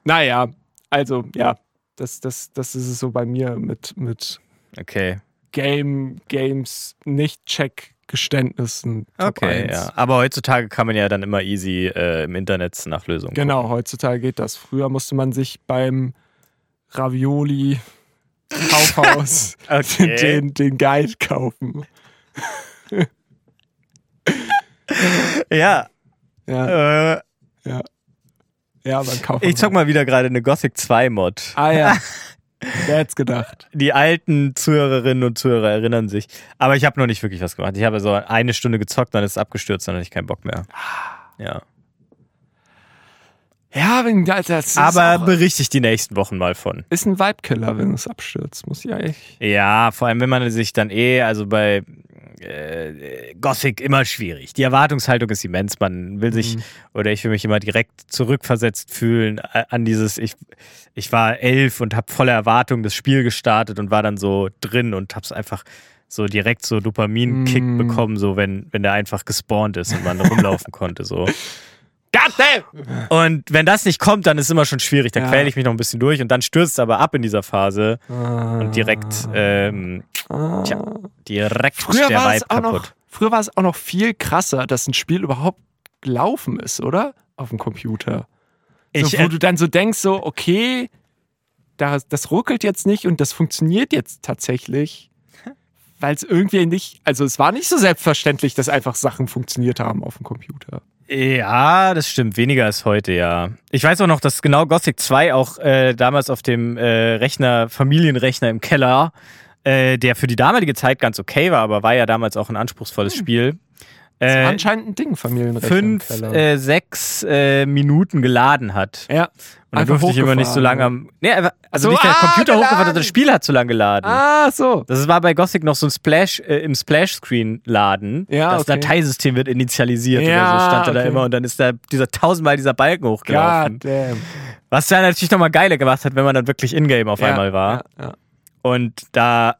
Naja, also ja, das, das, das ist es so bei mir mit, mit Okay. Game, Games, Nicht-Check-Geständnissen. Top Okay, 1. ja. Aber heutzutage kann man ja dann immer easy äh, im Internet nach Lösungen Genau, heutzutage geht das. Früher musste man sich beim Ravioli Kaufhaus Okay. den, den Guide kaufen. Ja. Ja, Äh, ja. Ja, beim Kaufhaus. ich zock mal wieder gerade eine Gothic 2 Mod. Ah ja. Wer hätte gedacht? Die alten Zuhörerinnen und Zuhörer erinnern sich. Aber ich habe noch nicht wirklich was gemacht. Ich habe so eine Stunde gezockt, dann ist es abgestürzt, dann hatte ich keinen Bock mehr. Ja. Ja, wenn das, das Aber berichte ich die nächsten Wochen mal von. ist ein Vibe-Killer, wenn es abstürzt. Muss ich eigentlich. Ja, vor allem wenn man sich dann eh, also bei äh, Gothic immer schwierig. Die Erwartungshaltung ist immens. Man will sich, Mhm. oder ich will mich immer direkt zurückversetzt fühlen an dieses, ich, ich war elf und habe voller Erwartung das Spiel gestartet und war dann so drin und hab's einfach so direkt so Dopamin-Kick Mhm. bekommen, so wenn, wenn der einfach gespawnt ist und man rumlaufen konnte. So. Und wenn das nicht kommt, dann ist es immer schon schwierig. Dann Ja. quäle ich mich noch ein bisschen durch und dann stürzt es aber ab in dieser Phase Und und direkt, ähm, tja, direkt Früher der war, Vibe es auch noch, kaputt. früher war es auch noch viel krasser, dass ein Spiel überhaupt laufen ist, oder? Auf dem Computer. So, Ich, wo äh, du dann so denkst, so, okay, das, das ruckelt jetzt nicht und das funktioniert jetzt tatsächlich. Weil es irgendwie nicht, also es war nicht so selbstverständlich, dass einfach Sachen funktioniert haben auf dem Computer. Ja, das stimmt. Weniger als heute, ja. Ich weiß auch noch, dass genau Gothic 2 auch äh, damals auf dem äh, Rechner, Familienrechner im Keller, äh, der für die damalige Zeit ganz okay war, aber war ja damals auch ein anspruchsvolles Spiel. Das war äh, anscheinend ein Ding, Familienrechte. im fünf, äh, sechs äh, Minuten geladen hat. ja. Und dann Einfach durfte ich immer nicht so lange am. Nee, also So, nicht der ah, Computer geladen. hochgefahren, das Spiel hat zu lange geladen. Ah, so. Das war bei Gothic noch so ein Splash, äh, im Splash-Screen laden. Ja, das okay. Dateisystem wird initialisiert oder Ja, so, stand da, da okay. immer und dann ist da dieser tausendmal dieser Balken hochgelaufen. God damn. Was dann natürlich nochmal geiler gemacht hat, wenn man dann wirklich in-game auf Ja, einmal war. Ja, ja. Und da,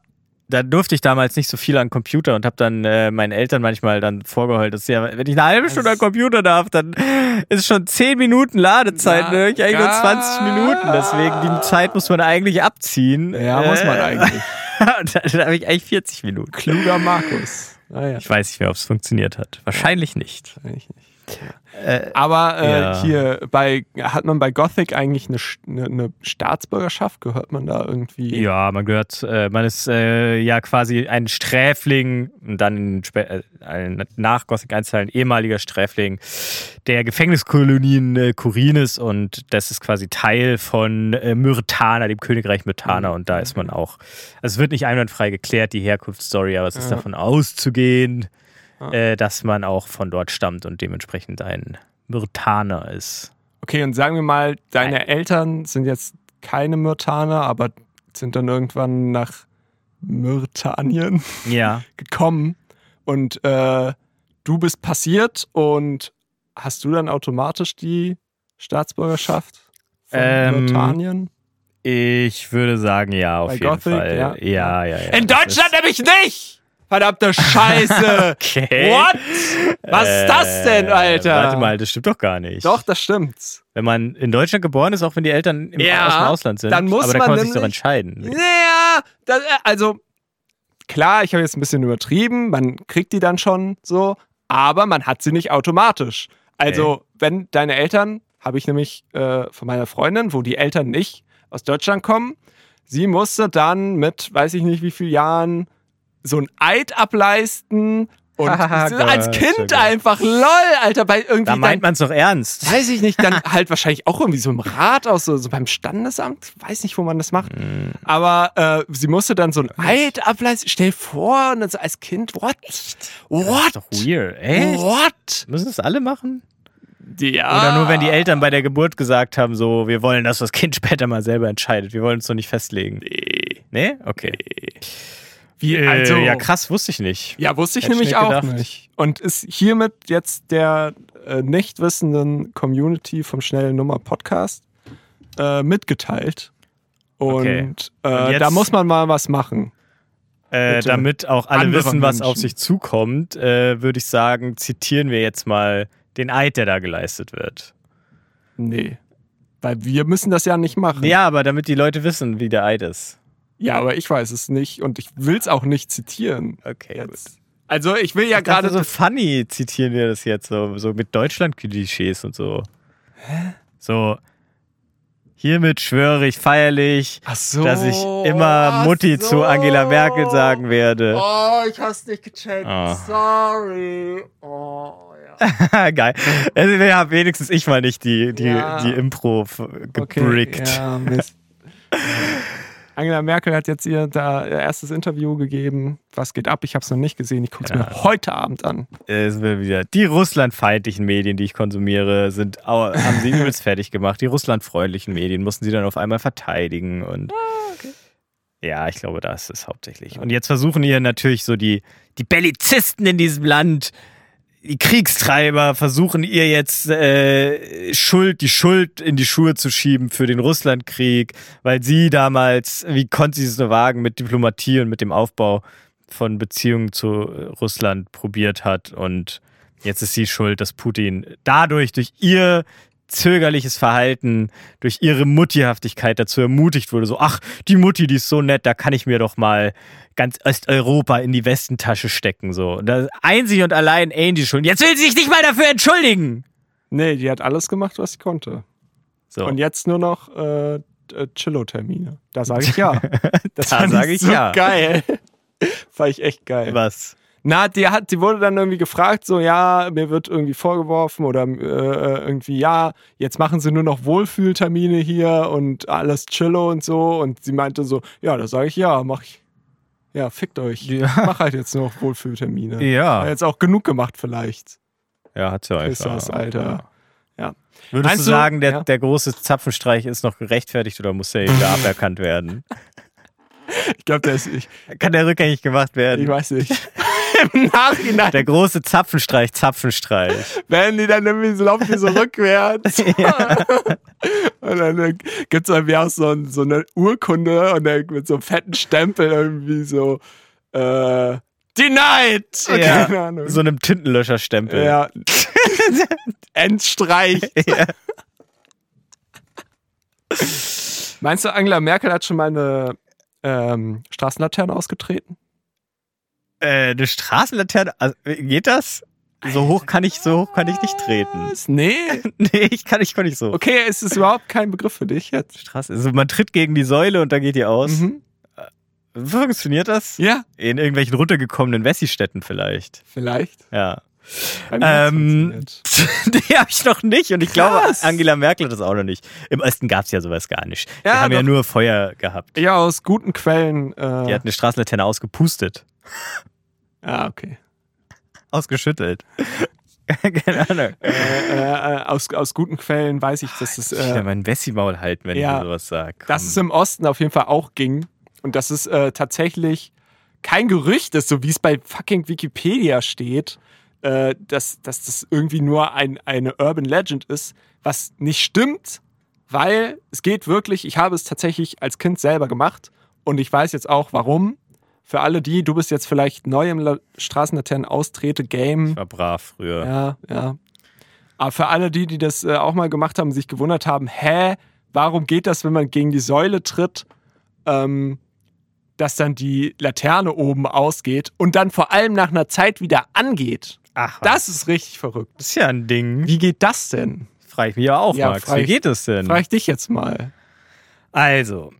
da durfte ich damals nicht so viel an Computer und habe dann äh, meinen Eltern manchmal dann vorgeheult, dass ja, wenn ich eine halbe Stunde an Computer darf, dann ist schon 10 Minuten Ladezeit, Ja, ne? Ich eigentlich nur ja. 20 Minuten. Deswegen, die Zeit muss man eigentlich abziehen. Ja, muss man Äh, eigentlich. und dann, habe ich eigentlich 40 Minuten. Kluger Markus. Naja, Ich weiß nicht mehr, ob es funktioniert hat. Wahrscheinlich nicht. wahrscheinlich nicht. Äh, Aber äh, Ja. hier bei hat man bei Gothic eigentlich eine, eine, eine Staatsbürgerschaft? Gehört man da irgendwie? Ja, man gehört, äh, man ist äh, ja quasi ein Sträfling und dann äh, ein nach Gothic 1 ein ehemaliger Sträfling der Gefängniskolonien Kurines und das ist quasi Teil von Myrtana, dem Königreich Myrtana und da ist man auch, also es wird nicht einwandfrei geklärt, die Herkunftsstory, aber es ist davon auszugehen, Ja. äh, dass man auch von dort stammt und dementsprechend ein Myrtaner ist. Okay, und sagen wir mal, deine Eltern sind jetzt keine Myrtaner, aber sind dann irgendwann nach Myrtanien Ja. gekommen und äh, du bist passiert und hast du dann automatisch die Staatsbürgerschaft von Ähm, Myrtanien? Ich würde sagen, ja, auf Bei jeden Gothic, Fall. ja. Ja, ja, ja. In Deutschland nämlich nicht! Verdammte Scheiße! Okay. What? Was ist das denn, Äh, Alter? Warte mal, das stimmt doch gar nicht. Doch, das stimmt. Wenn man in Deutschland geboren ist, auch wenn die Eltern im, Ja, aus dem Ausland sind, dann muss aber da man kann man sich doch entscheiden. Naja, das, äh, also klar, ich habe jetzt ein bisschen übertrieben, man kriegt die dann schon so, aber man hat sie nicht automatisch. Also, wenn deine Eltern, habe ich nämlich äh, von meiner Freundin, wo die Eltern nicht aus Deutschland kommen, sie musste dann mit, weiß ich nicht wie vielen Jahren, so ein Eid ableisten und als Gott, Kind einfach, lol, Alter, bei irgendwie Da meint man es doch ernst. weiß ich nicht, dann halt wahrscheinlich auch irgendwie so im Rat aus, so, so beim Standesamt, weiß nicht, wo man das macht. Hm. Aber äh, sie musste dann so ein Eid ableisten. Stell dir vor, und dann so als Kind, what? Das What? ist doch weird. Echt? What? Müssen das alle machen? Ja. Oder nur, wenn die Eltern bei der Geburt gesagt haben, so, wir wollen, dass das Kind später mal selber entscheidet. Wir wollen uns doch nicht festlegen. Nee. Nee? Okay. Wie, Äh, also, ja, krass, wusste ich nicht. Ja, wusste ich Hätte ich nämlich auch nicht. Und ist hiermit jetzt der äh, nicht wissenden Community vom Schnellen Nummer Podcast äh, mitgeteilt. Und, Okay. äh, Und da muss man mal was machen. Äh, damit auch alle wissen, was auf Menschen. sich zukommt, äh, würde ich sagen, zitieren wir jetzt mal den Eid, der da geleistet wird. Nee. Weil wir müssen das ja nicht machen. Ja, aber damit die Leute wissen, wie der Eid ist. Ja, aber ich weiß es nicht und ich will es auch nicht zitieren. Okay, Jetzt. Also ich will ja Gerade so funny zitieren wir das jetzt so, so mit Deutschland-Klischees und so. Hä? So, hiermit schwöre ich feierlich, so, dass ich immer Mutti so. zu Angela Merkel sagen werde. Oh, ich hab's nicht gecheckt. Oh. Sorry. Oh, ja. Geil. Also, ja, wenigstens ich mal nicht die, die, Ja. die Impro gebrickt. Ja, Mist. Angela Merkel hat jetzt ihr da ihr erstes Interview gegeben. Was geht ab? Ich habe es noch nicht gesehen. Ich gucke es Ja. mir heute Abend an. Es wird wieder. Die russlandfeindlichen Medien, die ich konsumiere, sind, haben sie übelst fertig gemacht. Die russlandfreundlichen Medien mussten sie dann auf einmal verteidigen und. Ja, ich glaube, das ist hauptsächlich. Und jetzt versuchen hier natürlich so die, die Bellizisten in diesem Land, die Kriegstreiber, versuchen ihr jetzt äh, Schuld, die Schuld in die Schuhe zu schieben für den Russlandkrieg, weil sie damals, wie konnte sie es nur wagen, mit Diplomatie und mit dem Aufbau von Beziehungen zu Russland probiert hat. Und jetzt ist sie schuld, dass Putin dadurch, durch ihr zögerliches Verhalten, durch ihre Muttihaftigkeit dazu ermutigt wurde, so, ach, die Mutti, die ist so nett, da kann ich mir doch mal ganz Osteuropa in die Westentasche stecken, so. Das einzig und allein Angie schuld. Jetzt will sie sich nicht mal dafür entschuldigen! Nee, die hat alles gemacht, was sie konnte. So. Und jetzt nur noch äh, äh, Chillo-Termine. Da sage ich ja. Das Da fand sag ich so ja. geil. Fand ich echt geil. was? Na, die hat, die wurde dann irgendwie gefragt, so ja, mir wird irgendwie vorgeworfen oder äh, irgendwie ja, jetzt machen sie nur noch Wohlfühltermine hier und alles Chillo und so. Und sie meinte so, ja, da sage ich ja, mach ich. Ja, fickt euch. Ja. Mach halt jetzt noch Wohlfühltermine. Ja. Hat jetzt auch genug gemacht vielleicht. Ja, hat's ja einfach. Christus, Alter. Ja. Würdest Meinst du sagen, der, ja. der große Zapfenstreich ist noch gerechtfertigt oder muss er wieder aberkannt werden? Ich glaube, der ist, ich, Kann der rückgängig gemacht ich werden? weiß nicht. Im Nachhinein Der große Zapfenstreich, Zapfenstreich. werden die dann irgendwie so, laufen die so rückwärts. Und dann äh, gibt es irgendwie auch so, so eine Urkunde und dann mit so einem fetten Stempel irgendwie so äh, Denied! Ja, Keine Ahnung. So einem Tintenlöscherstempel. ja. Endstreich. Ja. Meinst du, Angela Merkel hat schon mal eine ähm, Straßenlaterne ausgetreten? Äh, eine Straßenlaterne, also, geht das? So hoch kann ich, so hoch kann ich nicht treten. Nee. Nee, ich kann, ich kann nicht so. Okay, ist es überhaupt kein Begriff für dich jetzt? Straße. Also man tritt gegen die Säule und dann geht die aus. Mhm. Funktioniert das? Ja, In irgendwelchen runtergekommenen Wessi-Städten vielleicht. vielleicht. Ja. Ähm, die habe ich noch nicht und ich glaube, Krass. Angela Merkel hat das auch noch nicht. Im Osten gab es ja sowas gar nicht. Die Ja, haben ja doch. nur Feuer gehabt. Ja, aus guten Quellen. Äh, Die hat eine Straßenlaterne ausgepustet. Ah, okay. Ausgeschüttelt. Keine Ahnung. Äh, äh, aus, aus guten Quellen weiß ich, dass es, Ich will äh, mein Wessi-Maul halten, wenn ja, ich sowas sage. dass es im Osten auf jeden Fall auch ging. Und dass es äh, tatsächlich kein Gerücht ist, so wie es bei fucking Wikipedia steht, äh, dass, dass das irgendwie nur ein, eine Urban Legend ist, was nicht stimmt, weil es geht wirklich, ich habe es tatsächlich als Kind selber gemacht und ich weiß jetzt auch warum. Für alle die, du bist jetzt vielleicht neu im La- Straßenlaternen-Austrete-Game. war brav früher. Ja, ja. Aber für alle die, die das äh, auch mal gemacht haben, sich gewundert haben, hä, warum geht das, wenn man gegen die Säule tritt, ähm, dass dann die Laterne oben ausgeht und dann vor allem nach einer Zeit wieder angeht? Ach, Das ist richtig verrückt. das ist ja ein Ding. Wie geht das denn? Frage ich mich ja auch, Ja, Max. Wie ich- geht es denn? Frag ich dich jetzt mal. Also,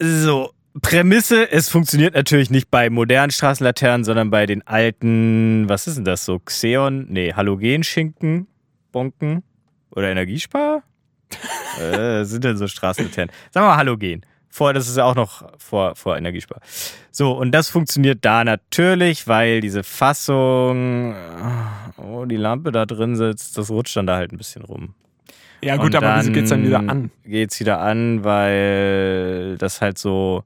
so. Prämisse, es funktioniert natürlich nicht bei modernen Straßenlaternen, sondern bei den alten, was ist denn das so? Xeon? Nee, Halogenschinken, Bonken oder Energiespar? äh, sind denn so Straßenlaternen? Sagen wir mal Halogen. Vor, das ist ja auch noch vor, vor Energiespar. So, und das funktioniert da natürlich, weil diese Fassung, oh, die Lampe da drin sitzt, das rutscht dann da halt ein bisschen rum. Ja gut, Und aber wieso geht's dann wieder an? Geht's wieder an, weil das halt so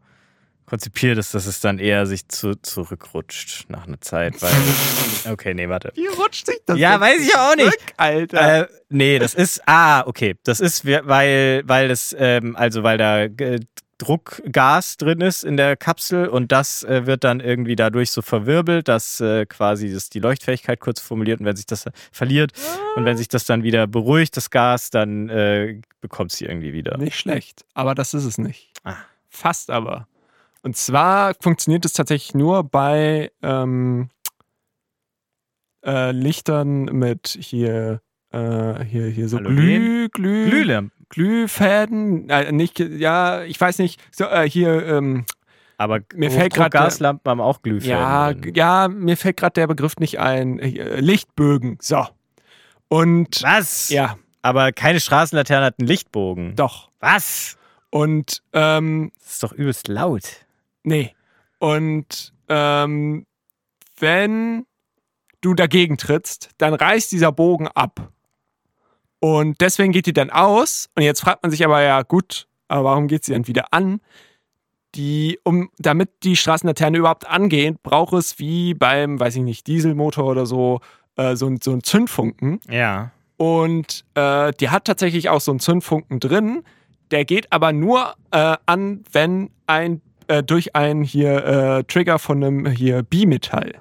konzipiert ist, dass es dann eher sich zu, zurückrutscht nach einer Zeit. Weil, okay, nee, warte. Wie rutscht sich das? Ja, weiß ich auch nicht. zurück, Alter. Äh, nee, das ist, ah, okay. Das ist, weil, weil das, ähm, also weil da äh, Druckgas drin ist in der Kapsel und das äh, wird dann irgendwie dadurch so verwirbelt, dass äh, quasi das die Leuchtfähigkeit kurz formuliert und wenn sich das verliert und wenn sich das dann wieder beruhigt, das Gas, dann äh, bekommt sie irgendwie wieder. Nicht schlecht, aber das ist es nicht. Ah. Fast aber. Und zwar funktioniert es tatsächlich nur bei ähm, äh, Lichtern mit hier, äh, hier, hier so? Glüh, Glüh, Glühlampen. Glühfäden. Äh, nicht, ja, ich weiß nicht. So, äh, hier, ähm, Aber Mir fällt grad der- Gaslampen haben auch Glühfäden. ja, drin. ja, mir fällt gerade der Begriff nicht ein. Äh, Lichtbögen. So. Und Was? ja, Aber keine Straßenlaterne hat einen Lichtbogen. doch. Was? Und ähm, Das ist doch übelst laut. Nee. Und ähm, wenn du dagegen trittst, dann reißt dieser Bogen ab. Und deswegen geht die dann aus. Und jetzt fragt man sich aber ja, gut, aber warum geht sie dann wieder an? Die, um, damit die Straßenlaterne überhaupt angeht, braucht es wie beim, weiß ich nicht, Dieselmotor oder so, äh, so, so einen Zündfunken. Ja. Und äh, die hat tatsächlich auch so einen Zündfunken drin. Der geht aber nur äh, an, wenn ein äh, durch einen hier äh, Trigger von einem hier Bimetall.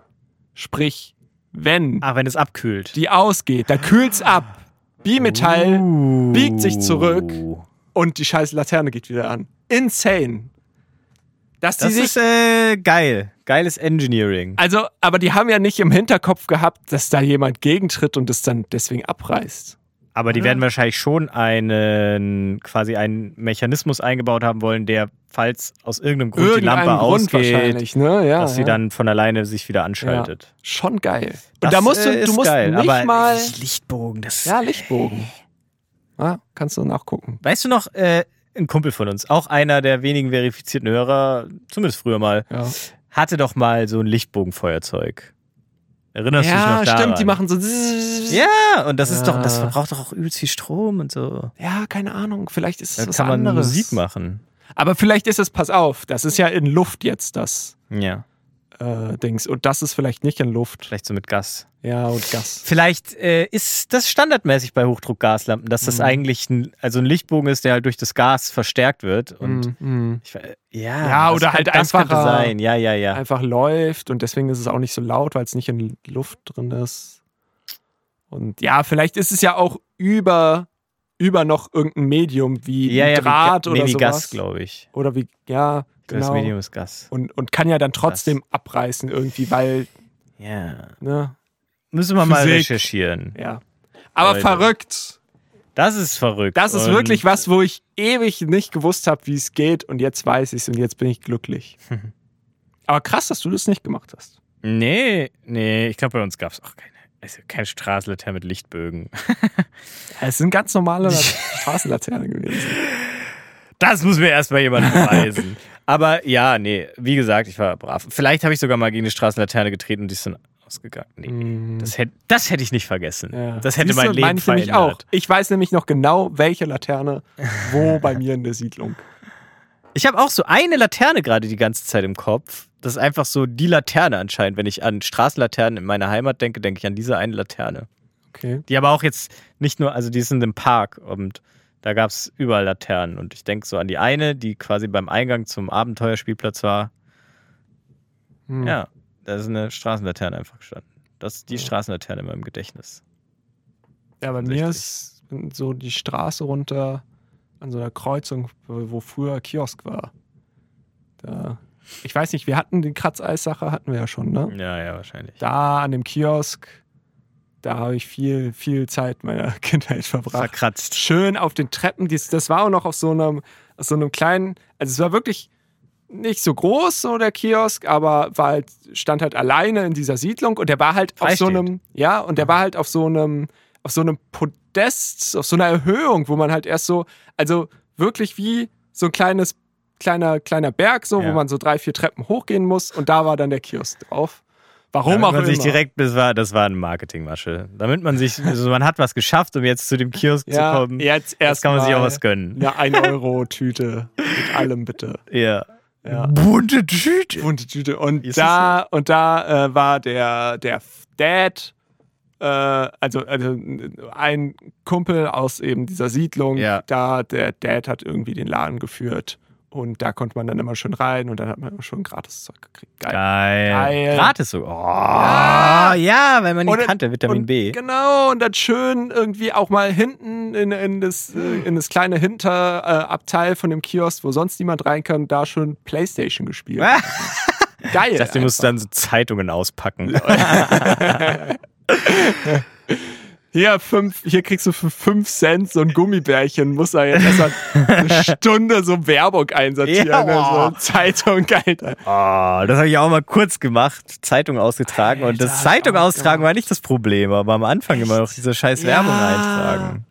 Sprich, wenn Ach, wenn es abkühlt. die ausgeht, da kühlt's ab. Bimetall Uh. biegt sich zurück. und die scheiß Laterne geht wieder an. Insane. Dass Das sich ist äh, geil. Geiles Engineering. also, aber die haben ja nicht im Hinterkopf gehabt, dass da jemand gegentritt und es dann deswegen abreißt. Aber die werden wahrscheinlich schon einen quasi einen Mechanismus eingebaut haben wollen, der, falls aus irgendeinem Grund die Irgendeinem Lampe Grund ausgeht, ne? Ja, dass sie ja. dann von alleine sich wieder anschaltet. Schon geil. Das, und da musst du, äh, du ist musst geil. nicht aber mal. Lichtbogen, das Ja, Lichtbogen. Ja, kannst du nachgucken. Weißt du noch, äh, ein Kumpel von uns, auch einer der wenigen verifizierten Hörer, zumindest früher mal, Ja. hatte doch mal so ein Lichtbogenfeuerzeug. Erinnerst du dich ja, noch daran? stimmt, die machen so. Ja, und das ist doch, das Ja. verbraucht doch auch übelst viel Strom und so. Ja, keine Ahnung. Vielleicht ist es Da was kann man anderes. Musik machen. Aber vielleicht ist es, pass auf, das ist ja in Luft jetzt das Ja, äh, Dings. Und das ist vielleicht nicht in Luft. vielleicht so mit Gas. Ja, und Gas. Vielleicht äh, ist das standardmäßig bei Hochdruckgaslampen, dass das Mhm. eigentlich ein, also ein Lichtbogen ist, der halt durch das Gas verstärkt wird. Und Mm, mm. ich, ja, Ja, oder könnte- halt einfacher- sein. Ja, ja, ja. einfach läuft und deswegen ist es auch nicht so laut, weil es nicht in Luft drin ist. Und ja, vielleicht ist es ja auch über, über noch irgendein Medium wie Ja, ja, Draht wie, Ga- oder nee, wie sowas. Gas, glaube ich. Oder wie, ja, Das genau. Medium ist Gas. Und, und kann ja dann trotzdem abreißen irgendwie, weil, Ja. ne, Müssen wir mal Physik. recherchieren. ja. Aber Leute. verrückt. Das ist verrückt. Das ist Und wirklich was, wo ich ewig nicht gewusst habe, wie es geht und jetzt weiß ich es und jetzt bin ich glücklich. Aber krass, dass du das nicht gemacht hast. Nee, nee, ich glaube, bei uns gab es auch keine. Also kein Straßenlaterne mit Lichtbögen. Es sind ganz normale Straßenlaternen gewesen. Das muss mir erstmal jemand beweisen. Aber ja, nee, wie gesagt, ich war brav. Vielleicht habe ich sogar mal gegen eine Straßenlaterne getreten und die ist dann ausgegangen. Nee, Mhm. das hätte das hätte ich nicht vergessen. Ja. Das hätte Siehst mein Leben ich nämlich verändert. auch. Ich weiß nämlich noch genau, welche Laterne wo bei mir in der Siedlung. Ich habe auch so eine Laterne gerade die ganze Zeit im Kopf. Das ist einfach so die Laterne anscheinend. Wenn ich an Straßenlaternen in meiner Heimat denke, denke ich an diese eine Laterne. Okay. Die aber auch jetzt nicht nur, also die sind im Park und da gab es überall Laternen. Und ich denke so an die eine, die quasi beim Eingang zum Abenteuerspielplatz war. Hm. Ja, da ist eine Straßenlaterne einfach gestanden. Das ist die Straßenlaterne in meinem Gedächtnis. Ja, bei mir ist so die Straße runter an so einer Kreuzung, wo früher Kiosk war. Da, ich weiß nicht, wir hatten die Kratzeissache, hatten wir ja schon, ne? Ja, ja, wahrscheinlich. Da an dem Kiosk, da habe ich viel, viel Zeit meiner Kindheit verbracht. Verkratzt. schön auf den Treppen. Das war auch noch auf so einem, auf so einem kleinen, also es war wirklich nicht so groß, so der Kiosk, aber war halt, stand halt alleine in dieser Siedlung und der war halt auf so einem, ja, und der war halt auf so einem, auf so einem Podest, auf so einer Erhöhung, wo man halt erst so, also wirklich wie so ein kleines, kleiner, kleiner Berg, so, Ja. wo man so drei, vier Treppen hochgehen muss und da war dann der Kiosk drauf. Warum Damit auch man immer. sich direkt, das war, das war eine Marketingmasche. Damit man sich, also man hat was geschafft, um jetzt zu dem Kiosk ja, zu kommen. jetzt erst Jetzt kann man sich auch was gönnen. Eine 1-Euro-Tüte mit allem bitte. Ja. Ja. Bunte Tüte. Bunte Tüte. Und Ist da, und da äh, war der, der Dad, äh, also, also ein Kumpel aus eben dieser Siedlung, Ja. da, der Dad hat irgendwie den Laden geführt. Und da konnte man dann immer schön rein und dann hat man immer schon gratis Zeug gekriegt. Geil. Geil. Geil. Gratis so. Oh, ja. wenn man ihn Und- kannte, Vitamin B. Genau, und dann schön irgendwie auch mal hinten in, in, das, äh, in das kleine Hinterabteil von dem Kiosk, wo sonst niemand rein kann, da schön Playstation gespielt. Geil. Ich dachte, du musst dann so Zeitungen auspacken. Hier, fünf, hier kriegst du für fünf Cent so ein Gummibärchen, muss er jetzt erst mal eine Stunde so Werbung einsortieren. Ja. ne, so Zeitung, Alter. Oh, das habe ich auch mal kurz gemacht. Zeitung ausgetragen. und das Alter, Zeitung auch austragen war nicht das Problem, aber am Anfang immer noch diese scheiß Werbung Ja. eintragen.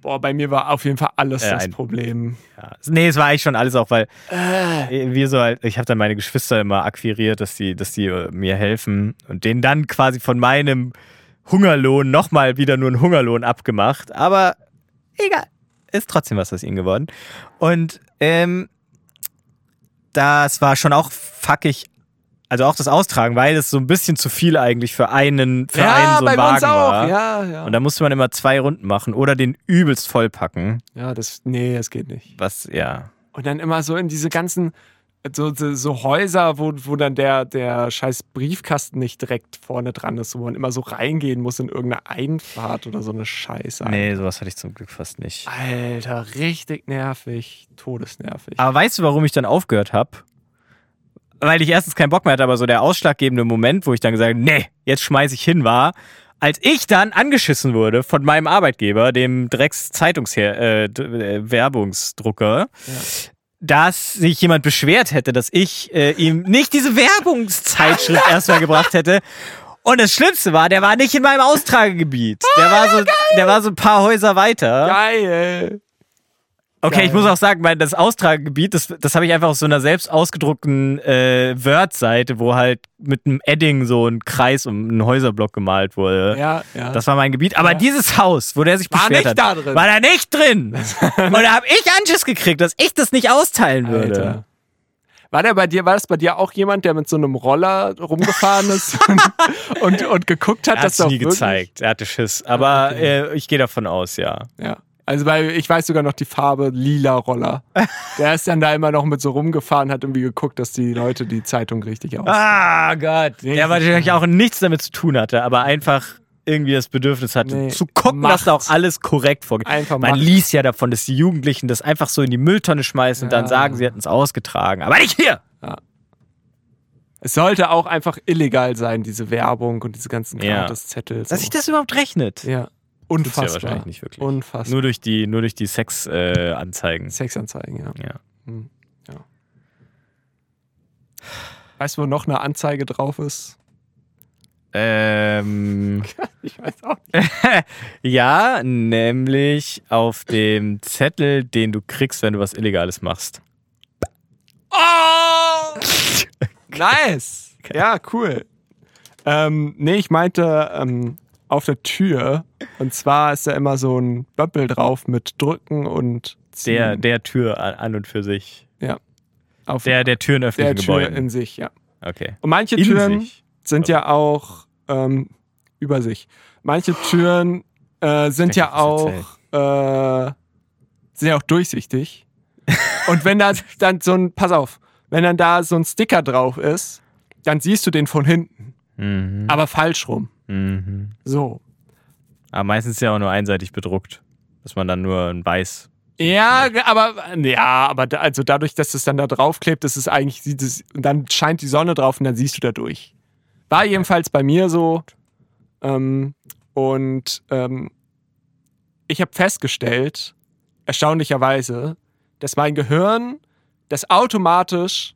Boah, bei mir war auf jeden Fall alles Ja, das ein- Problem. Ja. Nee, es war eigentlich schon alles auch, weil Äh. wir so halt, ich habe dann meine Geschwister immer akquiriert, dass die, dass die äh, mir helfen und denen dann quasi von meinem Hungerlohn nochmal wieder nur einen Hungerlohn abgemacht. Aber egal. Ist trotzdem was aus ihnen geworden. Und ähm, das war schon auch fuckig. Also auch das Austragen, weil es so ein bisschen zu viel eigentlich für einen, für einen so einen Wagen war. Ja, ja. Und da musste man immer zwei Runden machen oder den übelst vollpacken. ja, das, nee, das geht nicht. Was, ja. Und dann immer so in diese ganzen, so, so, so Häuser, wo, wo dann der, der scheiß Briefkasten nicht direkt vorne dran ist, wo man immer so reingehen muss in irgendeine Einfahrt oder so eine Scheiße. Nee, sowas hatte ich zum Glück fast nicht. Alter, richtig nervig, todesnervig. Aber weißt du, warum ich dann aufgehört habe? Weil ich erstens keinen Bock mehr hatte, aber so der ausschlaggebende Moment, wo ich dann gesagt habe, nee, jetzt schmeiß ich hin, war, als ich dann angeschissen wurde von meinem Arbeitgeber, dem Drecks Zeitungsher äh, äh, Werbungsdrucker, dass sich jemand beschwert hätte, dass ich äh, ihm nicht diese Werbungszeitschrift erstmal gebracht hätte. Und das Schlimmste war, der war nicht in meinem Austragegebiet. Der war so, der war so ein paar Häuser weiter. Geil. Okay, Geil. ich muss auch sagen, mein, das Austragegebiet, das, das habe ich einfach aus so einer selbst ausgedruckten äh, Word-Seite, wo halt mit einem Edding so ein Kreis um einen Häuserblock gemalt wurde. Ja, ja. Das war mein Gebiet. Aber Ja. dieses Haus, wo der sich War beschwert nicht hat, da drin. war da nicht drin. Und da habe ich Anschiss gekriegt, dass ich das nicht austeilen würde. Alter. War der bei dir, war das bei dir auch jemand, der mit so einem Roller rumgefahren ist und, und, und geguckt hat, Er hat dass doch nie wirklich, gezeigt. Er hatte Schiss. Aber okay. äh, ich gehe davon aus, ja. Ja. Also weil ich weiß sogar noch die Farbe lila Roller. Der ist dann da immer noch mit so rumgefahren, hat irgendwie geguckt, dass die Leute die Zeitung richtig aus. Ah Gott. Der wahrscheinlich auch nichts damit zu tun hatte, aber einfach irgendwie das Bedürfnis hatte, Nee, zu gucken, Macht. dass da auch alles korrekt vorgeht. Einfach Man Macht. liest ja davon, dass die Jugendlichen das einfach so in die Mülltonne schmeißen und dann Ja. sagen, sie hätten es ausgetragen. Aber nicht hier! Es sollte auch einfach illegal sein, diese Werbung und diese ganzen Ja. Gratiszettel. So. Dass sich das überhaupt rechnet. ja. Tut's ja Unfassbar. wahrscheinlich nicht wirklich. Unfassbar. Nur durch die, nur durch die Sex-Anzeigen. Sexanzeigen, ja. ja. Hm. ja. Weißt du, wo noch eine Anzeige drauf ist? Ähm, Ich weiß auch nicht. ja, nämlich auf dem Zettel, den du kriegst, wenn du was Illegales machst. Oh! nice! Ja, cool. Ähm, nee, ich meinte ähm, auf der Tür. Und zwar ist da immer so ein Böppel drauf mit Drücken und Ziehen. Der, der Tür an- und für sich. auf Der, der Tür in der Tür Gebäuden. in sich, ja. okay. Und manche In Türen sich. sind ja auch ähm, über sich. Manche Türen äh, sind ja auch äh, sind ja auch durchsichtig. Und wenn da dann so ein, pass auf, wenn dann da so ein Sticker drauf ist, dann siehst du den von hinten, Mhm. aber falsch rum. Mhm. So. Aber meistens ja auch nur einseitig bedruckt. Dass man dann nur ein Weiß. Ja, aber ja, aber da, also dadurch, dass es dann da draufklebt, ist es eigentlich sieht es und dann scheint die Sonne drauf und dann siehst du da durch. War jedenfalls bei mir so. Ähm, und ähm, ich habe festgestellt, erstaunlicherweise, dass mein Gehirn das automatisch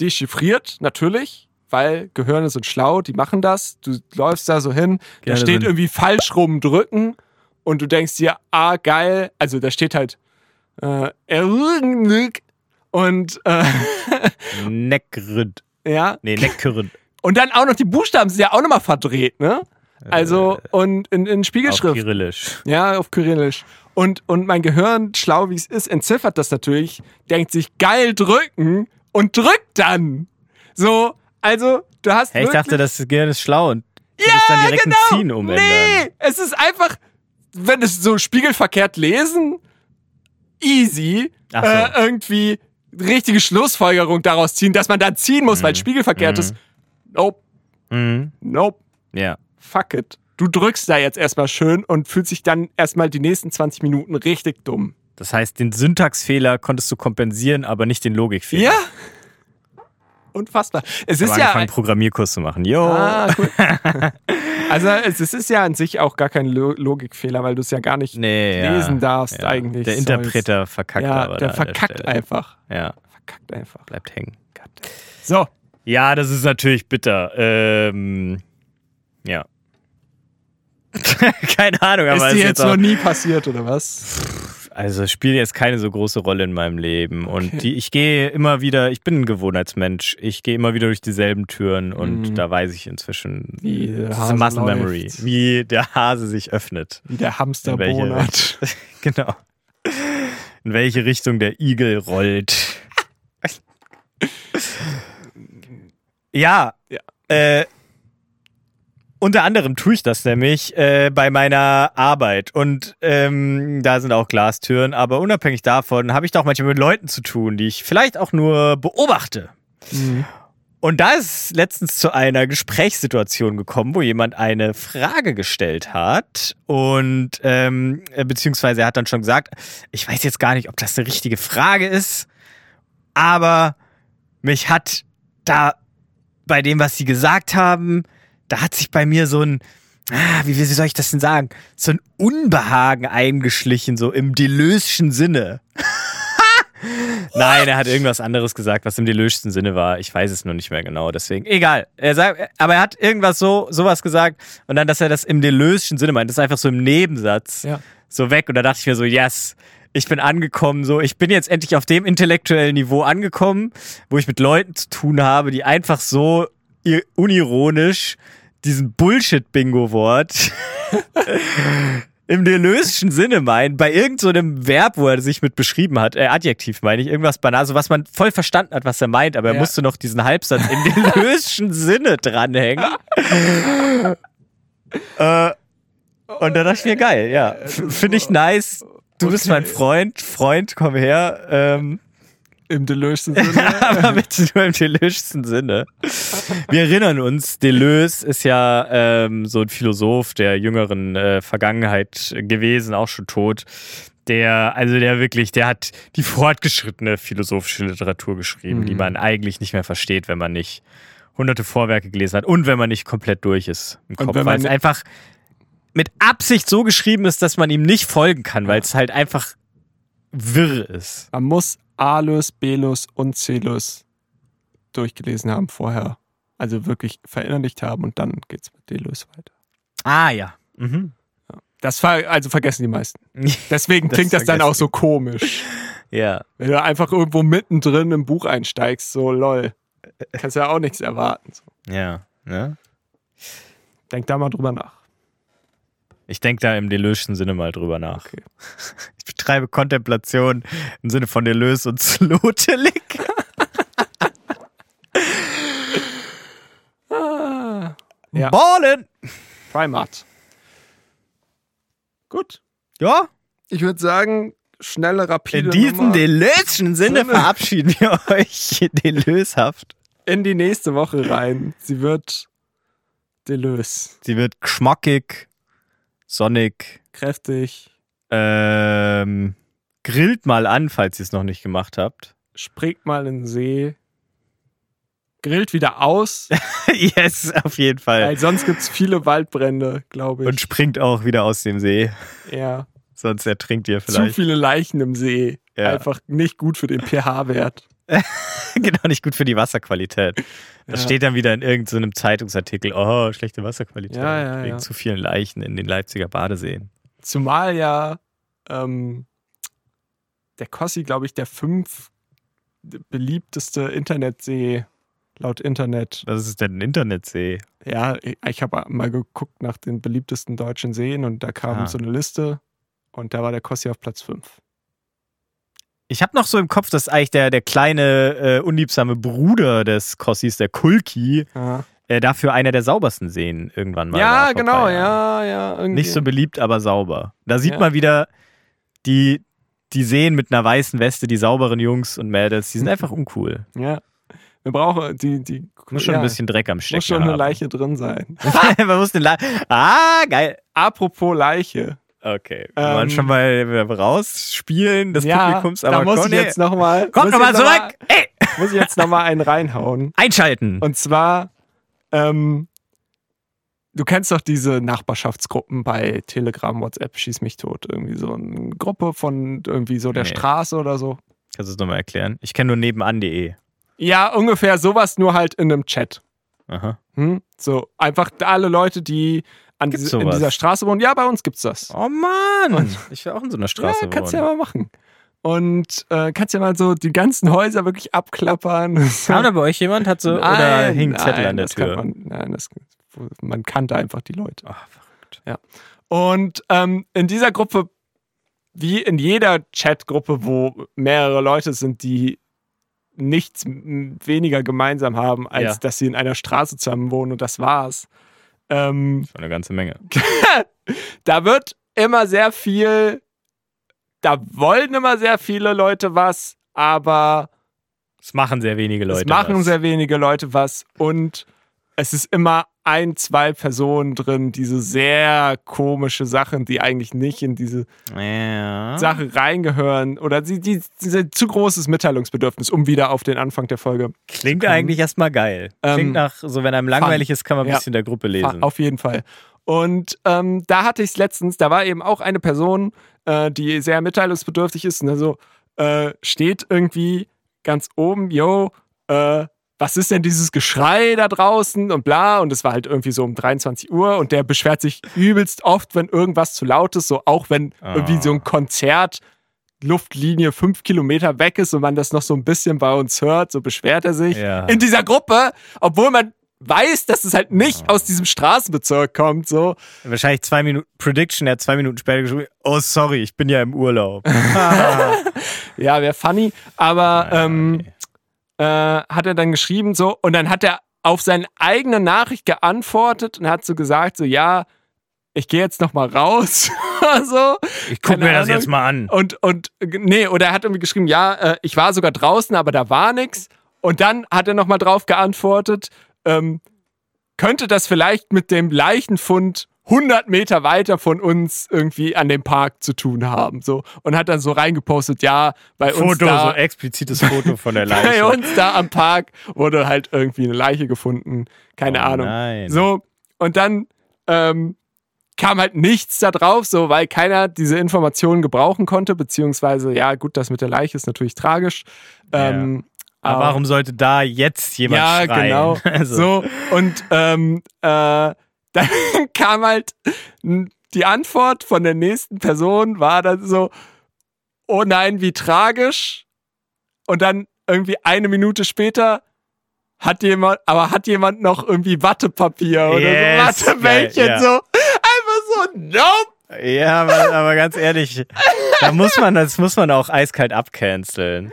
dechiffriert, natürlich, weil Gehirne sind schlau, die machen das. Du läufst da so hin, da Gerne steht sind- irgendwie falsch rum drücken und du denkst dir, ah, geil, also da steht halt äh, und äh, Neckrid. ja, Nee, Neckrid. und dann auch noch die Buchstaben sind ja auch nochmal verdreht, ne? Also, und in, in Auf Spiegelschrift. Kyrillisch. Ja, auf Kyrillisch. Und, und mein Gehirn, schlau wie es ist, entziffert das natürlich, denkt sich, geil drücken und drückt dann. So, also, du hast Hey, ich dachte, das Gehirn ist schlau und du ja, musst dann direkt genau. ein Ziehen umändern. Nee, es ist einfach, wenn es so spiegelverkehrt lesen, easy, so. äh, irgendwie richtige Schlussfolgerung daraus ziehen, dass man dann ziehen muss, weil es spiegelverkehrt Mhm. ist. Nope, Mhm. nope, Ja. fuck it. Du drückst da jetzt erstmal schön und fühlst dich dann erstmal die nächsten 20 Minuten richtig dumm. Das heißt, den Syntaxfehler konntest du kompensieren, aber nicht den Logikfehler. Ja. Unfassbar. Es ist ja. angefangen, Programmierkurs zu machen. Jo. Ah, cool. also es, es ist ja an sich auch gar kein Lo Logikfehler, weil du es ja gar nicht nee, ja. lesen darfst ja. eigentlich. Der. Interpreter verkackt Ja, aber der verkackt Stelle. einfach. Ja, Verkackt einfach. bleibt hängen. So, Ja, das ist natürlich bitter. Ähm, ja. Keine Ahnung, aber ist dir jetzt jetzt noch nie passiert, oder was? also es spielt jetzt keine so große Rolle in meinem Leben und Okay. die, ich gehe immer wieder, ich bin ein Gewohnheitsmensch, ich gehe immer wieder durch dieselben Türen und Mhm. da weiß ich inzwischen, Wie der das ist Muscle läuft. Memory, wie der Hase sich öffnet. Wie der Hamster bonert. Genau. In welche Richtung der Igel rollt. ja. Ja. Äh, unter anderem tue ich das nämlich äh, bei meiner Arbeit. Und ähm, da sind auch Glastüren. Aber unabhängig davon habe ich da auch manchmal mit Leuten zu tun, die ich vielleicht auch nur beobachte. Mhm. Und da ist letztens zu einer Gesprächssituation gekommen, wo jemand eine Frage gestellt hat und ähm, äh, beziehungsweise er hat dann schon gesagt, ich weiß jetzt gar nicht, ob das eine richtige Frage ist, aber mich hat da bei dem, was sie gesagt haben, da hat sich bei mir so ein, ah, wie, wie soll ich das denn sagen, so ein Unbehagen eingeschlichen, so im delöschen Sinne. Nein, er hat irgendwas anderes gesagt, was im delöschen Sinne war. Ich weiß es nur nicht mehr genau, deswegen. Egal. Er sagt, aber er hat irgendwas so, sowas gesagt und dann, dass er das im delöschen Sinne meint. Das ist einfach so im Nebensatz Ja. so weg. Und da dachte ich mir so, yes, ich bin angekommen, so, ich bin jetzt endlich auf dem intellektuellen Niveau angekommen, wo ich mit Leuten zu tun habe, die einfach so unironisch diesen Bullshit-Bingo-Wort im delöschen Sinne meinen, bei irgendeinem so Verb, wo er sich mit beschrieben hat, äh, Adjektiv meine ich, irgendwas banal, so was man voll verstanden hat, was er meint, aber er Ja. musste noch diesen Halbsatz im delöschen Sinne dranhängen. äh, und da dachte ich mir, geil, ja, finde ich nice. Du bist mein Freund, Freund, komm her. Ähm, Im delöschen Sinne. aber bitte nur im delöschen Sinne. Wir erinnern uns, Deleuze ist ja ähm, so ein Philosoph der jüngeren äh, Vergangenheit gewesen, auch schon tot. Der, also der wirklich, der hat die fortgeschrittene philosophische Literatur geschrieben, die Mhm. man eigentlich nicht mehr versteht, wenn man nicht hunderte Vorwerke gelesen hat und wenn man nicht komplett durch ist im Kopf, weil es einfach mit Absicht so geschrieben ist, dass man ihm nicht folgen kann, weil es halt einfach wirr ist. Man muss Alus, Belus und Celus durchgelesen haben vorher. Also wirklich verinnerlicht haben und dann geht's mit Deleuze weiter. Ah ja. Mhm. Das ver also vergessen die meisten. Deswegen Das klingt das dann auch so komisch. ja. Wenn du einfach irgendwo mittendrin im Buch einsteigst, so lol. Kannst ja auch nichts erwarten. So. Ja. Ne? Denk da mal drüber nach. Ich denke da im Deleuze'schen Sinne mal drüber nach. Okay. Ich betreibe Kontemplation im Sinne von Deleuze und Slotelig. Ah, Ja. Ballen! Primat. Gut. Ja, Ich würde sagen, schnelle, rapide in diesem Deleuze'schen Sinne Sinne. verabschieden wir euch Deleuzehaft. in die nächste Woche rein. Sie wird Deleuze. Sie wird geschmackig, sonnig, Kräftig, ähm, grillt mal an, falls ihr es noch nicht gemacht habt. springt mal in den See, grillt wieder aus, yes, auf jeden Fall. weil sonst gibt es viele Waldbrände, glaube Und ich. springt auch wieder aus dem See. Ja, Sonst ertrinkt ihr zu vielleicht. viele Leichen im See. Ja. Einfach nicht gut für den pH-Wert. genau, nicht gut für die Wasserqualität. Das Ja. steht dann wieder in irgendeinem Zeitungsartikel, oh, schlechte Wasserqualität. Ja, ja, wegen zu vielen Leichen in den Leipziger Badeseen. Zumal ja ähm, der Kossi, glaube ich, der fünf beliebteste Internetsee laut Internet. Was ist denn ein Internetsee? Ja, ich habe mal geguckt nach den beliebtesten deutschen Seen und da kam Ah. so eine Liste und da war der Kossi auf Platz 5. Ich habe noch so im Kopf, dass eigentlich der, der kleine, äh, unliebsame Bruder des Kossis, der Kulki, Ja, äh, dafür einer der saubersten Seen irgendwann mal war. ja ein genau, ja, ja. Irgendwie. Nicht so beliebt, aber sauber. Da sieht Ja. man wieder die, die Seen mit einer weißen Weste, die sauberen Jungs und Mädels, die sind einfach uncool. Ja. Wir brauchen die, die Muss schon ja, ein bisschen Dreck am Stecken muss schon eine haben. Leiche drin sein. Man muss den La Ah, geil. Apropos Leiche. Okay. Ähm, wir wollen schon mal rausspielen des ja, Publikums, da aber muss komm, ich jetzt nochmal. Kommt nochmal zurück! Ey! Muss ich jetzt nochmal einen reinhauen. Einschalten! Und zwar, ähm, du kennst doch diese Nachbarschaftsgruppen bei Telegram, WhatsApp, schieß mich tot. Irgendwie so eine Gruppe von irgendwie so der Nee. Straße oder so. Kannst du es nochmal erklären? Ich kenne nur nebenan.de. Ja, ungefähr sowas, nur halt in einem Chat. Aha. Hm? So, einfach alle Leute, die an Gibt's diese, in dieser Straße wohnen. Ja, bei uns gibt's das. Oh Mann! Und- ich will auch in so einer Straße ja, kannst du wohnen. ja mal machen. Und äh, kannst ja mal so die ganzen Häuser wirklich abklappern. Kam da bei euch jemand? Hat so, oder hing Zettel nein, an der das kann Tür? Man, nein, das, man kannte einfach die Leute. Ach, verrückt. Und ähm, in dieser Gruppe, wie in jeder Chatgruppe, wo mehrere Leute sind, die nichts weniger gemeinsam haben, als Ja. dass sie in einer Straße zusammen wohnen und das war's. Ähm, Das war eine ganze Menge. da wird immer sehr viel, da wollen immer sehr viele Leute was, aber Es machen sehr wenige Leute. es machen was. sehr wenige Leute was und es ist immer ein, zwei Personen drin, diese sehr komische Sachen, die eigentlich nicht in diese Ja. Sache reingehören oder sie, die, diese zu großes Mitteilungsbedürfnis, um wieder auf den Anfang der Folge. Klingt eigentlich erstmal geil. Klingt Ähm, nach, so wenn einem langweilig ist, kann man ein Ja. bisschen der Gruppe lesen. Auf jeden Fall. Und ähm, da hatte ich es letztens, da war eben auch eine Person, äh, die sehr mitteilungsbedürftig ist und also äh, steht irgendwie ganz oben, yo, äh, was ist denn dieses Geschrei da draußen und bla und es war halt irgendwie so um 23 Uhr und der beschwert sich übelst oft, wenn irgendwas zu laut ist, so auch wenn Ah. irgendwie so ein Konzert Luftlinie fünf Kilometer weg ist und man das noch so ein bisschen bei uns hört, so beschwert er sich. Ja. In dieser Gruppe, obwohl man weiß, dass es halt nicht aus diesem Straßenbezirk kommt, so. Wahrscheinlich zwei Minuten, Prediction, er hat zwei Minuten später geschrieben, oh sorry, ich bin ja im Urlaub. Ja, wäre funny. Aber Ja, ähm, okay. Äh, hat er dann geschrieben so und dann hat er auf seine eigene Nachricht geantwortet und hat so gesagt so ja ich gehe jetzt noch mal raus so. Ich guck keine mir das jetzt mal an. und und nee oder er hat irgendwie geschrieben ja äh, ich war sogar draußen aber da war nix. Und dann hat er noch mal drauf geantwortet ähm, könnte das vielleicht mit dem Leichenfund 100 Meter weiter von uns irgendwie an dem Park zu tun haben so und hat dann so reingepostet ja bei uns Foto, da so explizites Foto von der bei Leiche. uns da am Park wurde halt irgendwie eine Leiche gefunden. Keine Oh Ahnung. nein. So, und dann ähm, kam halt nichts da drauf, so, weil keiner diese Informationen gebrauchen konnte, beziehungsweise, ja, gut, das mit der Leiche ist natürlich tragisch. Ähm, Aber warum sollte da jetzt jemand ja, schreien? genau. Also, So, und ähm, äh, dann kam halt die Antwort von der nächsten Person, war dann so, oh nein, wie tragisch. Und dann irgendwie eine Minute später hat jemand, aber hat jemand noch irgendwie Wattepapier oder Yes, so Wattebällchen, geil, ja. so. Einfach so, nope. Ja, aber, aber ganz ehrlich, da muss man, das muss man auch eiskalt abcanceln.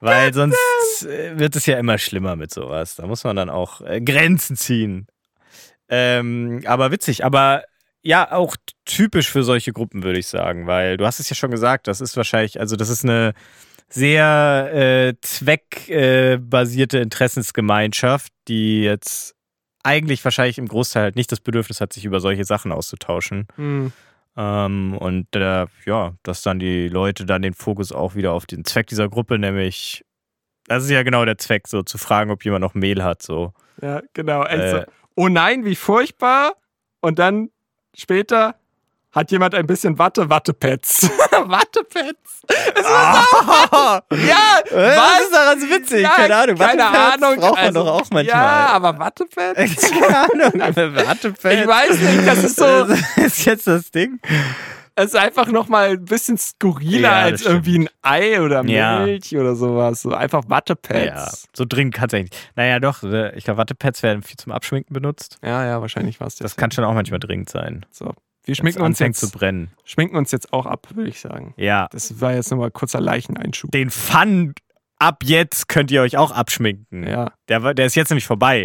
Weil sonst äh, wird es ja immer schlimmer mit sowas. Da muss man dann auch äh, Grenzen ziehen. Ähm, aber witzig, aber ja, auch typisch für solche Gruppen, würde ich sagen, weil du hast es ja schon gesagt, das ist wahrscheinlich, also das ist eine sehr äh, zweckbasierte äh, Interessensgemeinschaft, die jetzt eigentlich wahrscheinlich im Großteil halt nicht das Bedürfnis hat, sich über solche Sachen auszutauschen. Hm. Ähm, und äh, ja, dass dann die Leute dann den Fokus auch wieder auf den Zweck dieser Gruppe, nämlich, das ist ja genau der Zweck, so zu fragen, ob jemand noch Mehl hat, so. Ja, genau. Echt Äh. so, oh nein, wie furchtbar. Und dann später hat jemand ein bisschen Watte, Wattepads. Wattepads. Es war ja, Was ist daran so witzig? Ja, keine Ahnung. Keine Wattepads Ahnung. braucht man also, doch auch manchmal. Ja, aber Wattepads? keine Ahnung. Wattepads. Ich weiß nicht, das ist so, Das ist jetzt das Ding. Es ist einfach nochmal ein bisschen skurriler Ja, das als stimmt. irgendwie ein Ei oder Ja. Milch oder sowas. So einfach Ja, Wattepads. so dringend kann es eigentlich nicht. Naja, doch, äh, ich glaube, Wattepads werden viel zum Abschminken benutzt. Ja, ja, wahrscheinlich war es Das kann schon auch manchmal dringend sein. So. Wir schminken uns, jetzt, zu brennen. schminken uns jetzt auch ab, würde ich sagen. Ja, Das war jetzt nochmal kurzer Leicheneinschub. den Fun ab jetzt könnt ihr euch auch abschminken. Ja. Der, der ist jetzt nämlich vorbei.